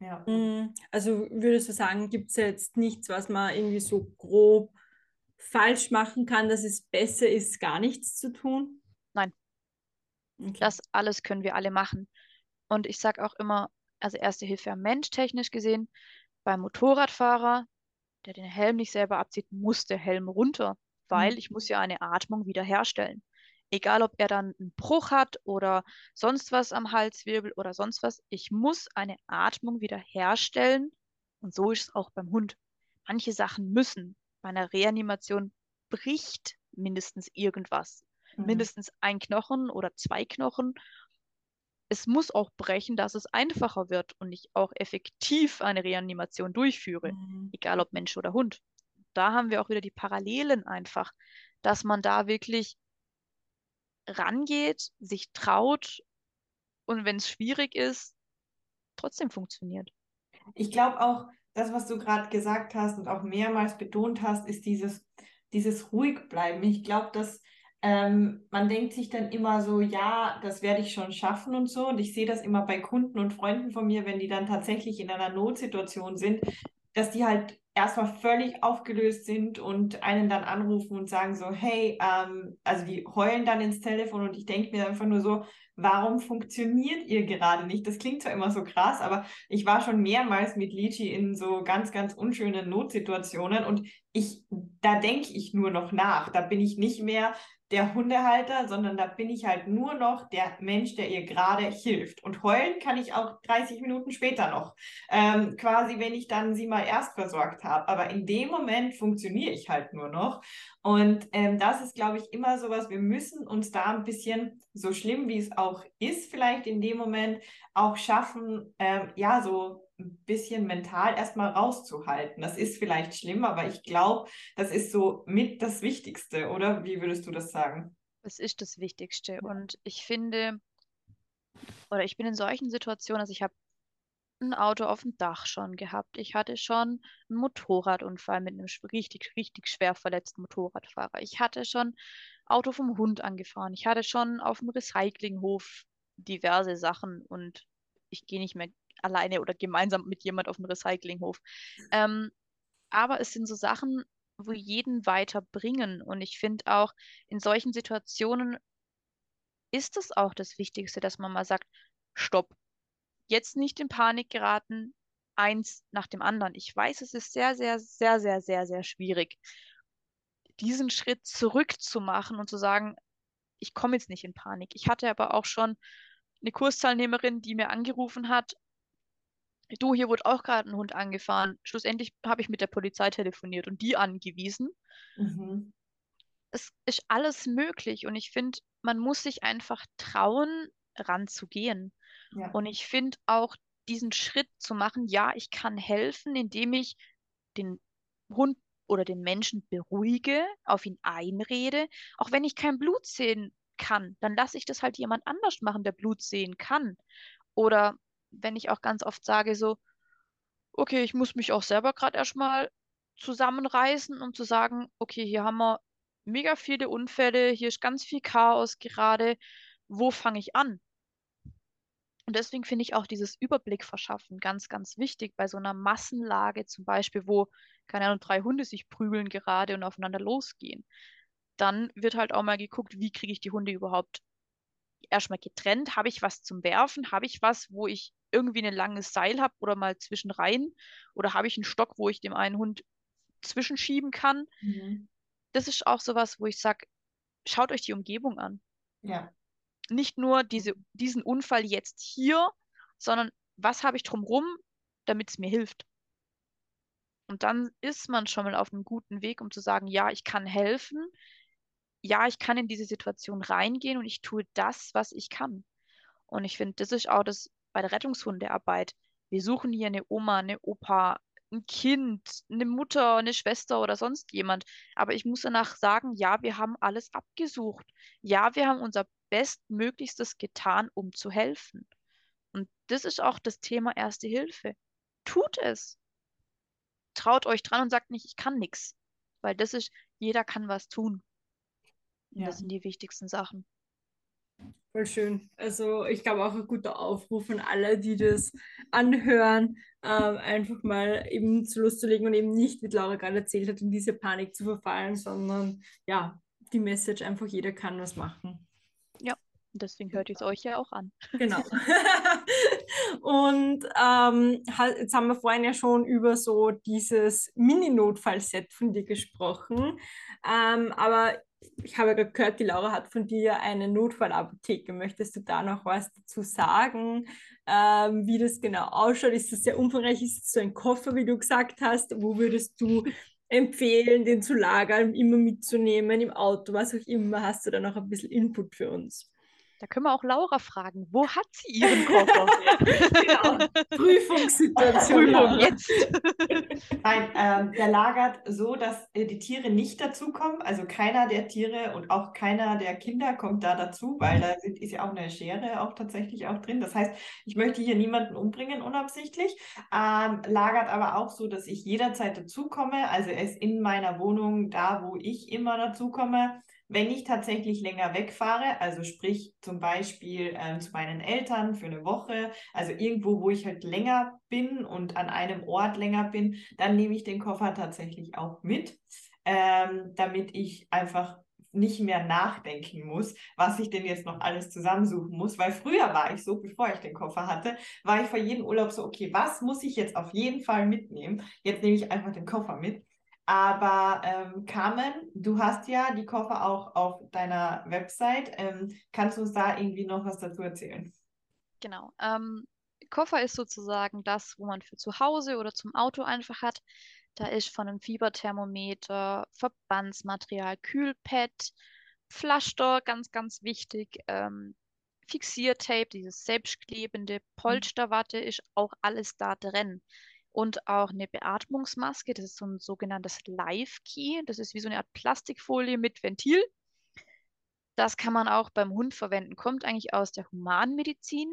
Ja. Mm, also würdest du sagen, gibt es jetzt nichts, was man irgendwie so grob falsch machen kann, dass es besser ist, gar nichts zu tun? Nein. Okay. Das alles können wir alle machen. Und ich sage auch immer, also erste Hilfe am Mensch technisch gesehen, beim Motorradfahrer, der den Helm nicht selber abzieht, muss der Helm runter, weil mhm. ich muss ja eine Atmung wiederherstellen. Egal, ob er dann einen Bruch hat oder sonst was am Halswirbel oder sonst was. Ich muss eine Atmung wieder herstellen. Und so ist es auch beim Hund. Manche Sachen müssen. Bei einer Reanimation bricht mindestens irgendwas. Mhm. Mindestens ein Knochen oder zwei Knochen. Es muss auch brechen, dass es einfacher wird und ich auch effektiv eine Reanimation durchführe, mhm. egal ob Mensch oder Hund. Da haben wir auch wieder die Parallelen einfach, dass man da wirklich rangeht, sich traut und wenn es schwierig ist, trotzdem funktioniert. Ich glaube auch, das, was du gerade gesagt hast und auch mehrmals betont hast, ist dieses, dieses ruhig bleiben. Ich glaube, dass ähm, man denkt sich dann immer so, ja, das werde ich schon schaffen und so. Und ich sehe das immer bei Kunden und Freunden von mir, wenn die dann tatsächlich in einer Notsituation sind, dass die halt erstmal völlig aufgelöst sind und einen dann anrufen und sagen so, hey, ähm, also die heulen dann ins Telefon und ich denke mir einfach nur so, warum funktioniert ihr gerade nicht? Das klingt zwar immer so krass, aber ich war schon mehrmals mit Lichi in so ganz, ganz unschönen Notsituationen und ich, da denke ich nur noch nach. Da bin ich nicht mehr der Hundehalter, sondern da bin ich halt nur noch der Mensch, der ihr gerade hilft. Und heulen kann ich auch 30 Minuten später noch, ähm, quasi wenn ich dann sie mal erst versorgt habe. Aber in dem Moment funktioniere ich halt nur noch. Und ähm, das ist, glaube ich, immer so was, wir müssen uns da ein bisschen, so schlimm wie es auch ist, vielleicht in dem Moment auch schaffen, ähm, ja, so ein bisschen mental erstmal rauszuhalten. Das ist vielleicht schlimm, aber ich glaube, das ist so mit das Wichtigste, oder? Wie würdest du das sagen? Es ist das Wichtigste. Und ich finde, oder ich bin in solchen Situationen, also ich habe ein Auto auf dem Dach schon gehabt. Ich hatte schon einen Motorradunfall mit einem richtig, richtig schwer verletzten Motorradfahrer. Ich hatte schon Auto vom Hund angefahren. Ich hatte schon auf dem Recyclinghof diverse Sachen und ich gehe nicht mehr alleine oder gemeinsam mit jemand auf dem Recyclinghof. Ähm, aber es sind so Sachen, wo jeden weiterbringen. Und ich finde auch, in solchen Situationen ist es auch das Wichtigste, dass man mal sagt, stopp, jetzt nicht in Panik geraten, eins nach dem anderen. Ich weiß, es ist sehr, sehr, sehr, sehr, sehr, sehr schwierig, diesen Schritt zurückzumachen und zu sagen, ich komme jetzt nicht in Panik. Ich hatte aber auch schon eine Kursteilnehmerin, die mir angerufen hat du, hier wurde auch gerade ein Hund angefahren. Schlussendlich habe ich mit der Polizei telefoniert und die angewiesen. Mhm. es ist alles möglich und ich finde, man muss sich einfach trauen, ranzugehen. Ja. Und ich finde auch diesen Schritt zu machen, ja, ich kann helfen, indem ich den Hund oder den Menschen beruhige, auf ihn einrede. Auch wenn ich kein Blut sehen kann, dann lasse ich das halt jemand anders machen, der Blut sehen kann. Oder wenn ich auch ganz oft sage, so, okay, ich muss mich auch selber gerade erstmal zusammenreißen, um zu sagen, okay, hier haben wir mega viele Unfälle, hier ist ganz viel Chaos gerade. Wo fange ich an? Und deswegen finde ich auch dieses Überblick verschaffen ganz, ganz wichtig bei so einer Massenlage, zum Beispiel, wo, keine Ahnung, drei Hunde sich prügeln gerade und aufeinander losgehen. Dann wird halt auch mal geguckt, wie kriege ich die Hunde überhaupt erstmal getrennt? Habe ich was zum Werfen? Habe ich was, wo ich irgendwie ein langes Seil habe oder mal zwischen rein? Oder habe ich einen Stock, wo ich dem einen Hund zwischenschieben kann? Mhm. Das ist auch sowas, wo ich sage, schaut euch die Umgebung an. Ja. Nicht nur diese, diesen Unfall jetzt hier, sondern was habe ich drumherum, damit es mir hilft. Und dann ist man schon mal auf einem guten Weg, um zu sagen, ja, ich kann helfen, ja, ich kann in diese Situation reingehen und ich tue das, was ich kann. Und ich finde, das ist auch das bei der Rettungshundearbeit. Wir suchen hier eine Oma, eine Opa, ein Kind, eine Mutter, eine Schwester oder sonst jemand. Aber ich muss danach sagen, ja, wir haben alles abgesucht. Ja, wir haben unser Bestmöglichstes getan, um zu helfen. Und das ist auch das Thema Erste Hilfe. Tut es. Traut euch dran und sagt nicht, ich kann nichts. Weil das ist, jeder kann was tun. Ja. das sind die wichtigsten Sachen. Voll schön. Also ich glaube auch ein guter Aufruf an alle, die das anhören, ähm, einfach mal eben zu loszulegen und eben nicht, wie Laura gerade erzählt hat, in diese Panik zu verfallen, sondern ja, die Message einfach, jeder kann was machen. Und deswegen hört ihr es euch ja auch an. Genau. und ähm, jetzt haben wir vorhin ja schon über so dieses Mini-Notfallset von dir gesprochen. Ähm, aber ich habe gehört, die Laura hat von dir eine Notfallapotheke. Möchtest du da noch was dazu sagen, ähm, wie das genau ausschaut? Ist das sehr umfangreich? Ist es so ein Koffer, wie du gesagt hast? Wo würdest du empfehlen, den zu lagern, immer mitzunehmen, im Auto, was auch immer? Hast du da noch ein bisschen Input für uns? Da können wir auch Laura fragen, wo hat sie ihren Koffer? Genau. Prüfungssituation. Prüfung jetzt. Nein, ähm, der lagert so, dass äh, die Tiere nicht dazukommen. Also keiner der Tiere und auch keiner der Kinder kommt da dazu, weil da sind, ist ja auch eine Schere auch tatsächlich auch drin. Das heißt, ich möchte hier niemanden umbringen unabsichtlich. Ähm, lagert aber auch so, dass ich jederzeit dazukomme. Also er ist in meiner Wohnung da, wo ich immer dazukomme. Wenn ich tatsächlich länger wegfahre, also sprich zum Beispiel ähm, zu meinen Eltern für eine Woche, also irgendwo, wo ich halt länger bin und an einem Ort länger bin, dann nehme ich den Koffer tatsächlich auch mit, ähm, damit ich einfach nicht mehr nachdenken muss, was ich denn jetzt noch alles zusammensuchen muss, weil früher war ich so, bevor ich den Koffer hatte, war ich vor jedem Urlaub so, okay, was muss ich jetzt auf jeden Fall mitnehmen? Jetzt nehme ich einfach den Koffer mit. Aber ähm, Carmen, du hast ja die Koffer auch auf deiner Website. Ähm, kannst du uns da irgendwie noch was dazu erzählen? Genau. Ähm, Koffer ist sozusagen das, wo man für zu Hause oder zum Auto einfach hat. Da ist von einem Fieberthermometer, Verbandsmaterial, Kühlpad, Pflaster, ganz, ganz wichtig. Ähm, Fixiertape, dieses selbstklebende, Polsterwatte ist auch alles da drin. Und auch eine Beatmungsmaske, das ist so ein sogenanntes Live-Key. Das ist wie so eine Art Plastikfolie mit Ventil. Das kann man auch beim Hund verwenden. Kommt eigentlich aus der Humanmedizin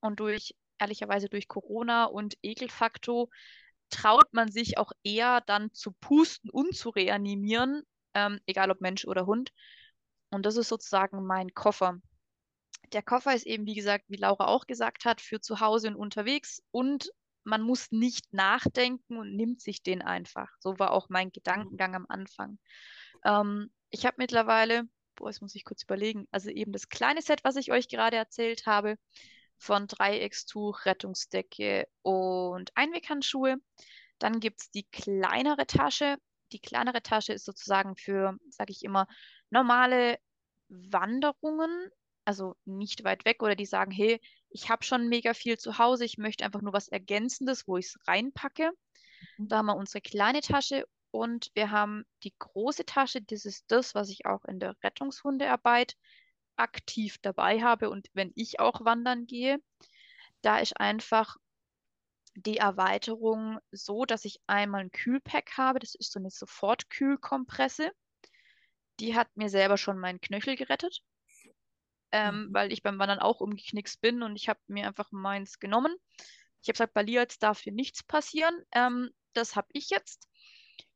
und durch, ehrlicherweise durch Corona und Ekelfaktor traut man sich auch eher dann zu pusten und zu reanimieren, ähm, egal ob Mensch oder Hund. Und das ist sozusagen mein Koffer. Der Koffer ist eben, wie gesagt, wie Laura auch gesagt hat, für zu Hause und unterwegs und man muss nicht nachdenken und nimmt sich den einfach. So war auch mein Gedankengang am Anfang. Ähm, ich habe mittlerweile, boah, jetzt muss ich kurz überlegen, also eben das kleine Set, was ich euch gerade erzählt habe, von Dreieckstuch, Rettungsdecke und Einweghandschuhe. Dann gibt es die kleinere Tasche. Die kleinere Tasche ist sozusagen für, sage ich immer, normale Wanderungen, also nicht weit weg oder die sagen, hey, ich habe schon mega viel zu Hause, ich möchte einfach nur was Ergänzendes, wo ich es reinpacke. Mhm. Da haben wir unsere kleine Tasche und wir haben die große Tasche. Das ist das, was ich auch in der Rettungshundearbeit aktiv dabei habe und wenn ich auch wandern gehe. Da ist einfach die Erweiterung so, dass ich einmal ein Kühlpack habe. Das ist so eine Sofortkühlkompresse. Die hat mir selber schon meinen Knöchel gerettet, ähm, mhm. weil ich beim Wandern auch umgeknickst bin und ich habe mir einfach meins genommen. Ich habe gesagt, bei Liaz darf hier nichts passieren. Ähm, das habe ich jetzt.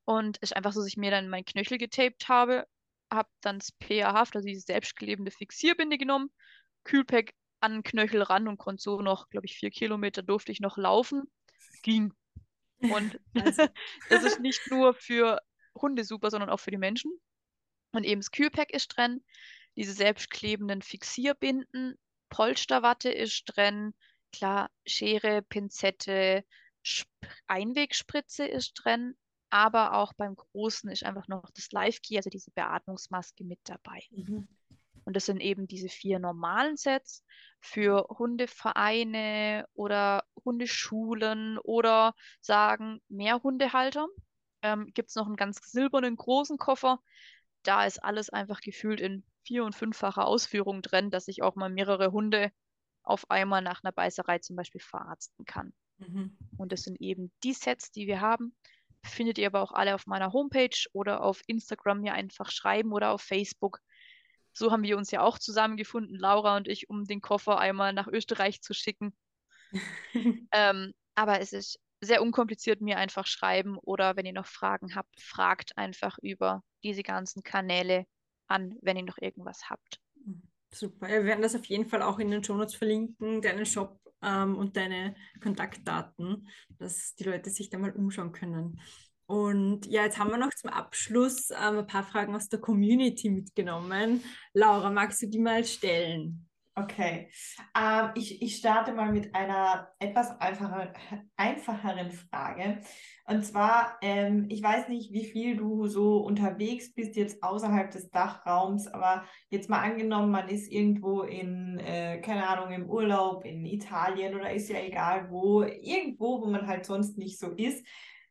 Und es ist einfach so, dass ich mir dann meinen Knöchel getaped habe, habe dann das PA-Haft, also diese selbstklebende Fixierbinde genommen, Kühlpack an den Knöchel ran und konnte so noch, glaube ich, vier Kilometer durfte ich noch laufen. Ging. Und also. das ist nicht nur für Hunde super, sondern auch für die Menschen. Und eben das Kühlpack ist drin, diese selbstklebenden Fixierbinden, Polsterwatte ist drin, klar, Schere, Pinzette, Sp Einwegspritze ist drin, aber auch beim Großen ist einfach noch das Live-Key, also diese Beatmungsmaske mit dabei. Mhm. Und das sind eben diese vier normalen Sets für Hundevereine oder Hundeschulen oder sagen mehr Hundehalter. Ähm, Gibt es noch einen ganz silbernen großen Koffer. Da ist alles einfach gefühlt in vier- und fünffacher Ausführung drin, dass ich auch mal mehrere Hunde auf einmal nach einer Beißerei zum Beispiel verarzten kann. Mhm. Und das sind eben die Sets, die wir haben. Findet ihr aber auch alle auf meiner Homepage oder auf Instagram mir einfach schreiben oder auf Facebook. So haben wir uns ja auch zusammengefunden, Laura und ich, um den Koffer einmal nach Österreich zu schicken. ähm, aber es ist sehr unkompliziert, mir einfach schreiben oder wenn ihr noch Fragen habt, fragt einfach über diese ganzen Kanäle an, wenn ihr noch irgendwas habt. Super. Wir werden das auf jeden Fall auch in den Shownotes verlinken, deinen Shop ähm, und deine Kontaktdaten, dass die Leute sich da mal umschauen können. Und ja, jetzt haben wir noch zum Abschluss ähm, ein paar Fragen aus der Community mitgenommen. Laura, magst du die mal stellen? Okay, ähm, ich, ich starte mal mit einer etwas einfacher, einfacheren Frage. Und zwar, ähm, ich weiß nicht, wie viel du so unterwegs bist jetzt außerhalb des Dachraums, aber jetzt mal angenommen, man ist irgendwo in, äh, keine Ahnung, im Urlaub in Italien oder ist ja egal wo, irgendwo, wo man halt sonst nicht so ist.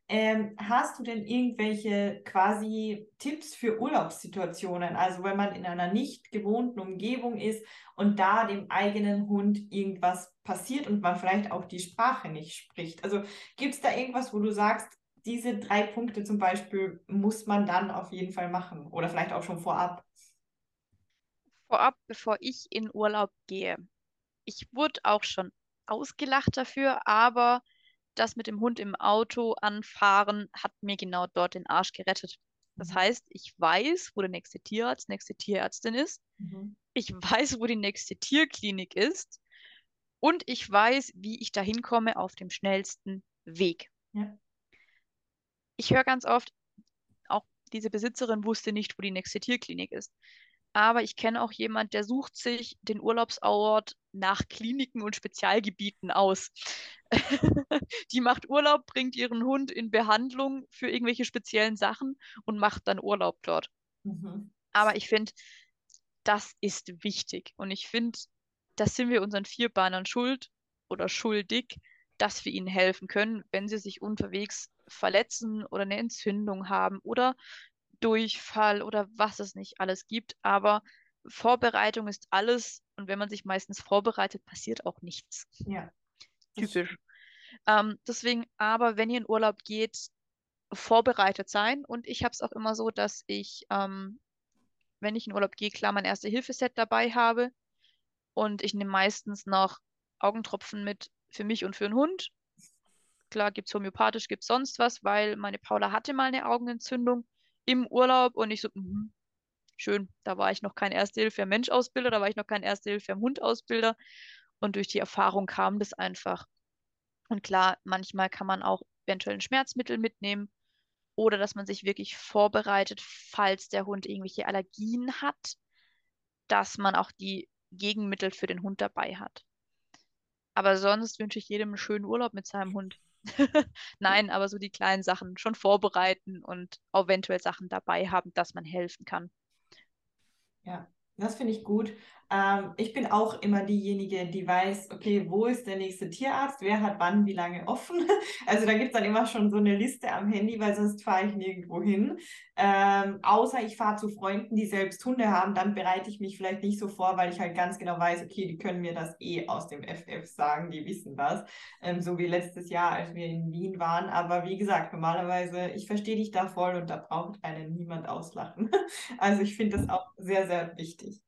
Ähm, hast du denn irgendwelche quasi Tipps für Urlaubssituationen? Also wenn man in einer nicht gewohnten Umgebung ist und da dem eigenen Hund irgendwas passiert und man vielleicht auch die Sprache nicht spricht. Also gibt es da irgendwas, wo du sagst, diese drei Punkte zum Beispiel muss man dann auf jeden Fall machen oder vielleicht auch schon vorab? Vorab, bevor ich in Urlaub gehe. Ich wurde auch schon ausgelacht dafür, aber das mit dem Hund im Auto anfahren hat mir genau dort den Arsch gerettet. Das mhm. heißt, ich weiß, wo der nächste Tierarzt, nächste Tierärztin ist. Mhm. Ich weiß, wo die nächste Tierklinik ist. Und ich weiß, wie ich da hinkomme auf dem schnellsten Weg. Ja. Ich höre ganz oft, auch diese Besitzerin wusste nicht, wo die nächste Tierklinik ist aber ich kenne auch jemanden, der sucht sich den Urlaubsort nach Kliniken und Spezialgebieten aus. die macht Urlaub, bringt ihren Hund in Behandlung für irgendwelche speziellen Sachen und macht dann Urlaub dort. Mhm. Aber ich finde, das ist wichtig. Und ich finde, das sind wir unseren Vierbeinern schuld oder schuldig, dass wir ihnen helfen können, wenn sie sich unterwegs verletzen oder eine Entzündung haben oder Durchfall oder was es nicht alles gibt. Aber Vorbereitung ist alles und wenn man sich meistens vorbereitet, passiert auch nichts. Ja. Typisch. Ähm, deswegen, aber wenn ihr in Urlaub geht, vorbereitet sein. Und ich habe es auch immer so, dass ich, ähm, wenn ich in Urlaub gehe, klar mein Erste-Hilfe-Set dabei habe. Und ich nehme meistens noch Augentropfen mit für mich und für den Hund. Klar, gibt es homöopathisch, gibt es sonst was, weil meine Paula hatte mal eine Augenentzündung im Urlaub und ich so, mh, schön, da war ich noch kein Erste-Hilfe-Mensch-Ausbilder, da war ich noch kein Erste-Hilfe-Hund-Ausbilder und durch die Erfahrung kam das einfach. Und klar, manchmal kann man auch eventuell ein Schmerzmittel mitnehmen oder dass man sich wirklich vorbereitet, falls der Hund irgendwelche Allergien hat, dass man auch die Gegenmittel für den Hund dabei hat. Aber sonst wünsche ich jedem einen schönen Urlaub mit seinem Hund. Nein, aber so die kleinen Sachen schon vorbereiten und eventuell Sachen dabei haben, dass man helfen kann. Ja, das finde ich gut. Ähm, ich bin auch immer diejenige, die weiß, okay, wo ist der nächste Tierarzt, wer hat wann wie lange offen. Also da gibt es dann immer schon so eine Liste am Handy, weil sonst fahre ich nirgendwo hin. Ähm, außer ich fahre zu Freunden, die selbst Hunde haben, dann bereite ich mich vielleicht nicht so vor, weil ich halt ganz genau weiß, okay, die können mir das eh aus dem FF sagen, die wissen das. Ähm, so wie letztes Jahr, als wir in Wien waren. Aber wie gesagt, normalerweise, ich verstehe dich da voll und da braucht einen niemand auslachen. Also ich finde das auch sehr, sehr wichtig.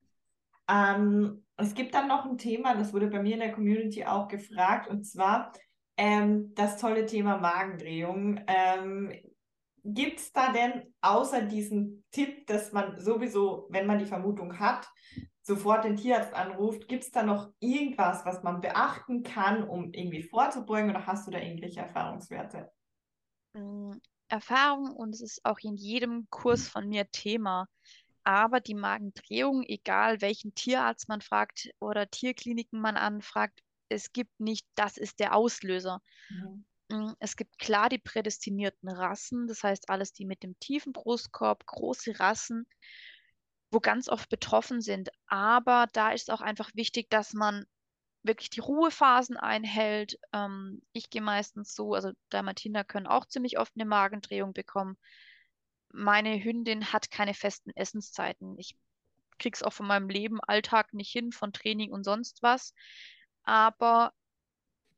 Ähm, es gibt dann noch ein Thema, das wurde bei mir in der Community auch gefragt, und zwar ähm, das tolle Thema Magendrehung. Ähm, Gibt es da denn außer diesem Tipp, dass man sowieso, wenn man die Vermutung hat, sofort den Tierarzt anruft, gibt es da noch irgendwas, was man beachten kann, um irgendwie vorzubeugen oder hast du da irgendwelche Erfahrungswerte? Mm, Erfahrung und es ist auch in jedem Kurs von mir Thema. Aber die Magendrehung, egal welchen Tierarzt man fragt oder Tierkliniken man anfragt, es gibt nicht, das ist der Auslöser. Mhm. Mm, es gibt klar die prädestinierten Rassen, das heißt alles die mit dem tiefen Brustkorb, große Rassen, wo ganz oft betroffen sind. Aber da ist auch einfach wichtig, dass man wirklich die Ruhephasen einhält. Ähm, ich gehe meistens so, also Dalmatiner können auch ziemlich oft eine Magendrehung bekommen meine Hündin hat keine festen Essenszeiten. Ich krieg's auch von meinem Leben, Alltag nicht hin, von Training und sonst was. Aber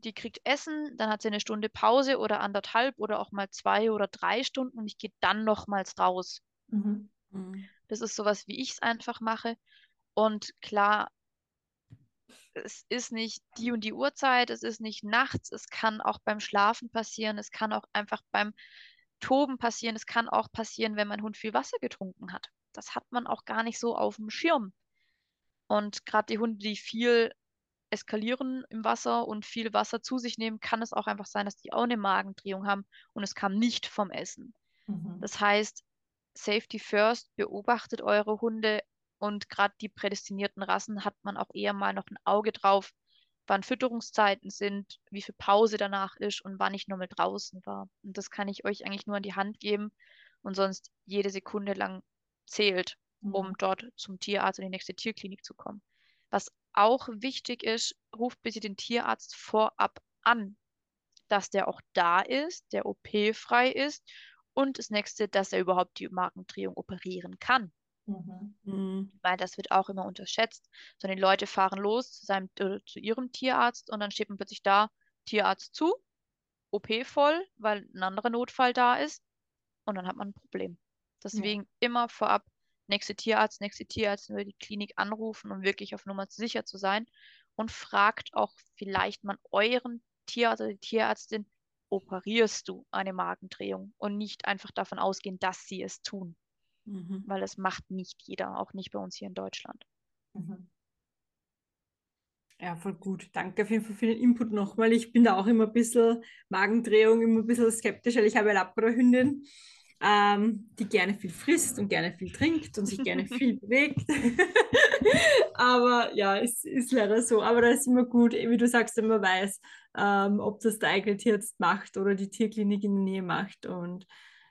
die kriegt Essen, dann hat sie eine Stunde Pause oder anderthalb oder auch mal zwei oder drei Stunden und ich gehe dann nochmals raus. Mhm. mhm. Das ist sowas, wie ich es einfach mache. Und klar, es ist nicht die und die Uhrzeit, es ist nicht nachts, es kann auch beim Schlafen passieren, es kann auch einfach beim Toben passieren. Es kann auch passieren, wenn mein Hund viel Wasser getrunken hat. Das hat man auch gar nicht so auf dem Schirm. Und gerade die Hunde, die viel eskalieren im Wasser und viel Wasser zu sich nehmen, kann es auch einfach sein, dass die auch eine Magendrehung haben und es kam nicht vom Essen. Mhm. Das heißt, Safety First, beobachtet eure Hunde und gerade die prädestinierten Rassen hat man auch eher mal noch ein Auge drauf, wann Fütterungszeiten sind, wie viel Pause danach ist und wann ich nur mit draußen war. Und das kann ich euch eigentlich nur an die Hand geben und sonst jede Sekunde lang zählt, um mhm. dort zum Tierarzt in die nächste Tierklinik zu kommen. Was auch wichtig ist, ruft bitte den Tierarzt vorab an, dass der auch da ist, der OP-frei ist und das nächste, dass er überhaupt die Markendrehung operieren kann. Mhm. mhm. Weil das wird auch immer unterschätzt. Sondern die Leute fahren los zu, seinem, äh, zu ihrem Tierarzt und dann steht man plötzlich da, Tierarzt zu, OP voll, weil ein anderer Notfall da ist und dann hat man ein Problem. Deswegen ja. immer vorab nächste Tierarzt, nächste Tierarzt über die Klinik anrufen, um wirklich auf Nummer sicher zu sein und fragt auch vielleicht mal euren Tierarzt oder die Tierärztin, operierst du eine Magendrehung und nicht einfach davon ausgehen, dass sie es tun. Mhm. Weil das macht nicht jeder, auch nicht bei uns hier in Deutschland. Mhm. Ja, voll gut. Danke auf jeden Fall für den Input nochmal. Ich bin da auch immer ein bisschen Magendrehung, immer ein bisschen skeptisch, weil ich habe eine Labrador-Hündin, ähm, die gerne viel frisst und gerne viel trinkt und sich gerne viel bewegt. Aber ja, es ist leider so. Aber da ist immer gut, wie du sagst, wenn man weiß, ähm, ob das der eigene Tierarzt macht oder die Tierklinik in der Nähe macht. Und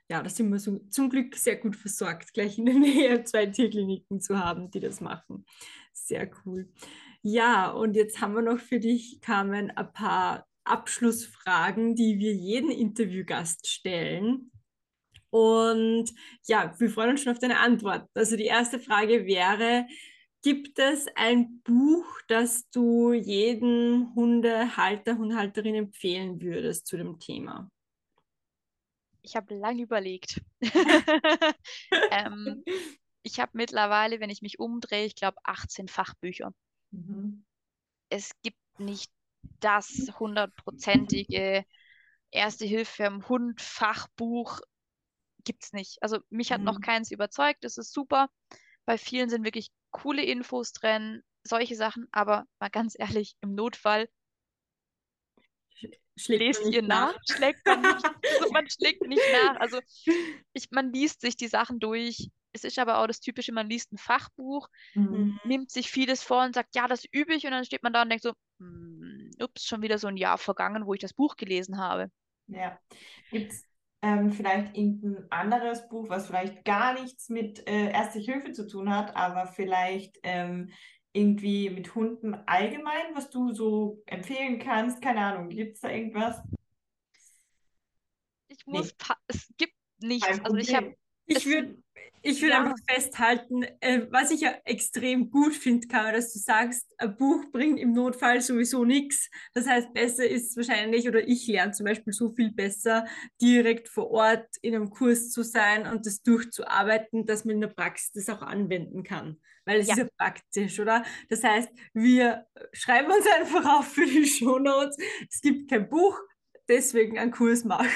ja, da sind wir so, zum Glück sehr gut versorgt, gleich in der Nähe zwei Tierkliniken zu haben, die das machen. Sehr cool. Ja, und jetzt haben wir noch für dich, Carmen, ein paar Abschlussfragen, die wir jeden Interviewgast stellen. Und ja, wir freuen uns schon auf deine Antwort. Also die erste Frage wäre, gibt es ein Buch, das du jeden Hundehalter, Hundehalterin empfehlen würdest zu dem Thema? Ich habe lange überlegt. ähm, ich habe mittlerweile, wenn ich mich umdrehe, ich glaube 18 Fachbücher. Mhm. Es gibt nicht das hundertprozentige Erste Hilfe am Hund Fachbuch. Gibt es nicht. Also mich hat mhm. noch keins überzeugt. Das ist super. Bei vielen sind wirklich coole Infos drin, solche Sachen. Aber mal ganz ehrlich, im Notfall schlägt lest ihr nach, nach. schlägt man nicht, also man schlägt nicht nach. Also ich, man liest sich die Sachen durch. Es ist aber auch das Typische, man liest ein Fachbuch, mhm. nimmt sich vieles vor und sagt, ja, das übe ich. Und dann steht man da und denkt so, hm, ups, schon wieder so ein Jahr vergangen, wo ich das Buch gelesen habe. Ja. Gibt es ähm, vielleicht irgendein anderes Buch, was vielleicht gar nichts mit äh, Erste Hilfe zu tun hat, aber vielleicht ähm, irgendwie mit Hunden allgemein, was du so empfehlen kannst? Keine Ahnung, gibt es da irgendwas? Ich muss, Nee. es gibt nichts. Also ich habe. Ich würde ich würd ja. einfach festhalten, äh, was ich ja extrem gut finde, Caro, dass du sagst, ein Buch bringt im Notfall sowieso nichts. Das heißt, besser ist wahrscheinlich, oder ich lerne zum Beispiel so viel besser, direkt vor Ort in einem Kurs zu sein und das durchzuarbeiten, dass man in der Praxis das auch anwenden kann. Weil es Ja. ist ja praktisch, oder? Das heißt, wir schreiben uns einfach auf für die Shownotes. Es gibt kein Buch, deswegen einen Kurs machen,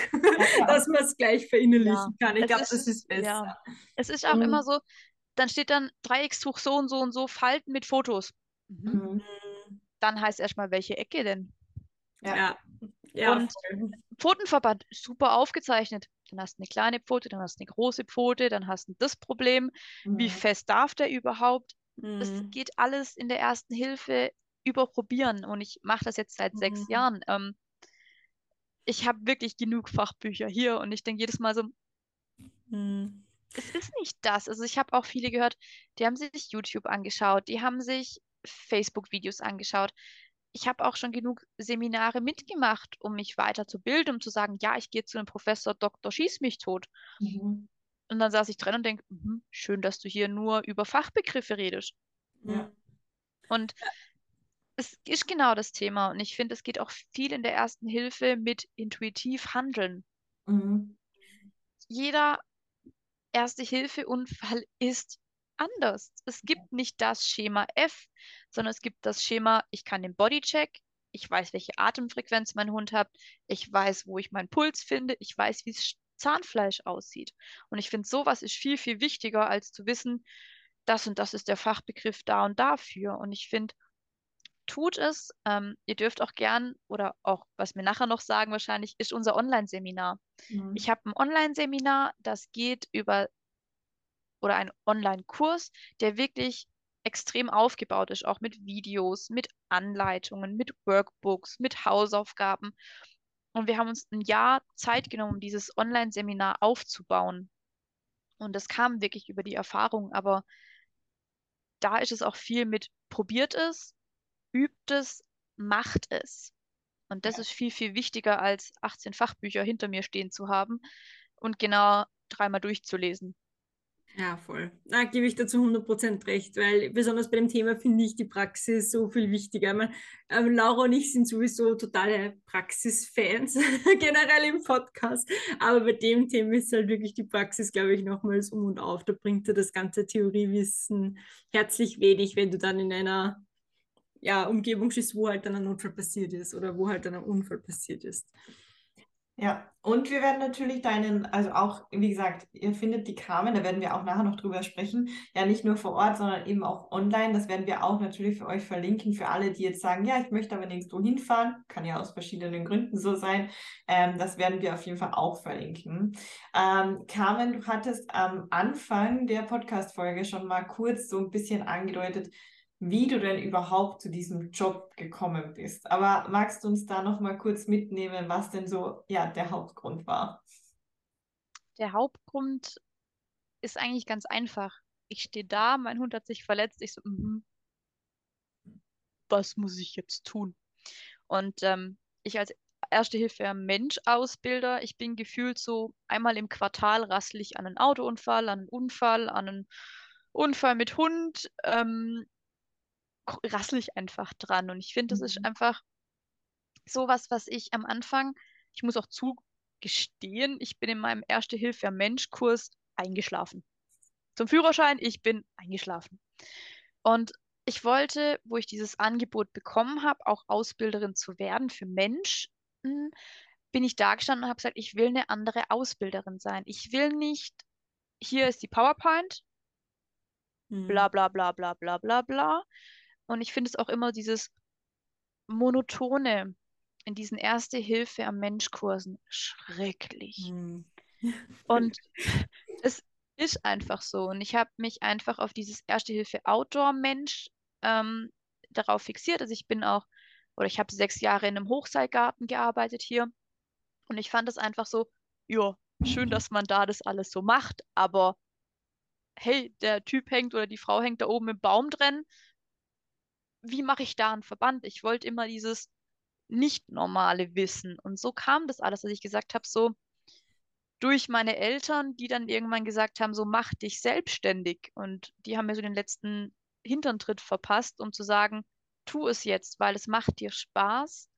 Ja. dass man es gleich verinnerlichen kann. Ich es glaube, ist- das ist besser. ja. es ist auch Mhm. immer so, dann steht dann Dreieckstuch so und so und so, Falten mit Fotos. Mhm. Mhm. Dann heißt erstmal, welche Ecke denn? Ja. Ja, ja, Und-. Pfotenverband, super aufgezeichnet. Dann hast du eine kleine Pfote, dann hast du eine große Pfote, dann hast du das Problem. Wie Mhm. fest darf der überhaupt? Das Mhm. geht alles in der ersten Hilfe überprobieren. Und ich mache das jetzt seit sechs Mhm. Jahren. Ähm, ich habe wirklich genug Fachbücher hier und ich denke jedes Mal so, Mhm. es ist nicht das. Also ich habe auch viele gehört, die haben sich YouTube angeschaut, die haben sich Facebook-Videos angeschaut. Ich habe auch schon genug Seminare mitgemacht, um mich weiterzubilden, um zu sagen, ja, ich gehe zu einem Professor Dr. Schieß mich tot. Mhm. Und dann saß ich drin und denke, mhm, schön, dass du hier nur über Fachbegriffe redest. Ja. Und es ist genau das Thema. Und ich finde, es geht auch viel in der ersten Hilfe mit intuitiv handeln. Mhm. Jeder Erste-Hilfe-Unfall ist anders. Es gibt nicht das Schema F, sondern es gibt das Schema, ich kann den Bodycheck, ich weiß, welche Atemfrequenz mein Hund hat, ich weiß, wo ich meinen Puls finde, ich weiß, wie das Zahnfleisch aussieht. Und ich finde, sowas ist viel, viel wichtiger, als zu wissen, das und das ist der Fachbegriff da und dafür. Und ich finde, tut es. Ähm, ihr dürft auch gern, oder auch, was wir nachher noch sagen wahrscheinlich, ist unser Online-Seminar. Mhm. Ich habe ein Online-Seminar, das geht über, oder ein Online-Kurs, der wirklich extrem aufgebaut ist, auch mit Videos, mit Anleitungen, mit Workbooks, mit Hausaufgaben. Und wir haben uns ein Jahr Zeit genommen, um dieses Online-Seminar aufzubauen. Und das kam wirklich über die Erfahrung, aber da ist es auch viel mit probiert es, übt es, macht es. Und das Ja. ist viel, viel wichtiger, als 18 Fachbücher hinter mir stehen zu haben und genau dreimal durchzulesen. Ja, voll. Da gebe ich dazu 100% recht, weil besonders bei dem Thema finde ich die Praxis so viel wichtiger. Ich meine, ähm, Laura und ich sind sowieso totale Praxisfans, generell im Podcast, aber bei dem Thema ist halt wirklich die Praxis, glaube ich, nochmals um und auf. Da bringt dir das ganze Theoriewissen herzlich wenig, wenn du dann in einer ja, Umgebung stehst, wo halt dann ein Notfall passiert ist oder wo halt dann ein Unfall passiert ist. Ja, und wir werden natürlich deinen, also auch, wie gesagt, ihr findet die Carmen, da werden wir auch nachher noch drüber sprechen, ja nicht nur vor Ort, sondern eben auch online. Das werden wir auch natürlich für euch verlinken, für alle, die jetzt sagen, ja, ich möchte aber nirgendwo hinfahren, kann ja aus verschiedenen Gründen so sein. Ähm, das werden wir auf jeden Fall auch verlinken. Ähm, Carmen, du hattest am Anfang der Podcast-Folge schon mal kurz so ein bisschen angedeutet, wie du denn überhaupt zu diesem Job gekommen bist. Aber magst du uns da noch mal kurz mitnehmen, was denn so ja der Hauptgrund war? Der Hauptgrund ist eigentlich ganz einfach. Ich stehe da, mein Hund hat sich verletzt. Ich so, mhm. Was muss ich jetzt tun? Und ähm, ich als Erste Hilfe Mensch Ausbilder, ich bin gefühlt so einmal im Quartal rassel ich an einen Autounfall, an einen Unfall, an einen Unfall mit Hund, ähm, rassel ich einfach dran. Und ich finde, das ist Mhm. einfach sowas, was ich am Anfang, ich muss auch zugestehen, ich bin in meinem Erste Hilfe Mensch-Kurs eingeschlafen. Zum Führerschein, ich bin eingeschlafen. Und ich wollte, wo ich dieses Angebot bekommen habe, auch Ausbilderin zu werden für Mensch, hm, bin ich da gestanden und habe gesagt, ich will eine andere Ausbilderin sein. Ich will nicht, hier ist die PowerPoint, Mhm. bla bla bla bla bla bla bla. Und ich finde es auch immer dieses Monotone in diesen Erste-Hilfe am Mensch-Kursen schrecklich. Mhm. Und es ist einfach so. Und ich habe mich einfach auf dieses Erste-Hilfe-Outdoor-Mensch ähm, darauf fixiert. Also ich bin auch, oder ich habe sechs Jahre in einem Hochseilgarten gearbeitet hier. Und ich fand es einfach so, ja, schön, dass man da das alles so macht, aber hey, der Typ hängt oder die Frau hängt da oben im Baum drin. Wie mache ich da einen Verband? Ich wollte immer dieses nicht normale Wissen. Und so kam das alles, dass ich gesagt habe, so durch meine Eltern, die dann irgendwann gesagt haben, so mach dich selbstständig. Und die haben mir so den letzten Hinterntritt verpasst, um zu sagen, tu es jetzt, weil es macht dir Spaß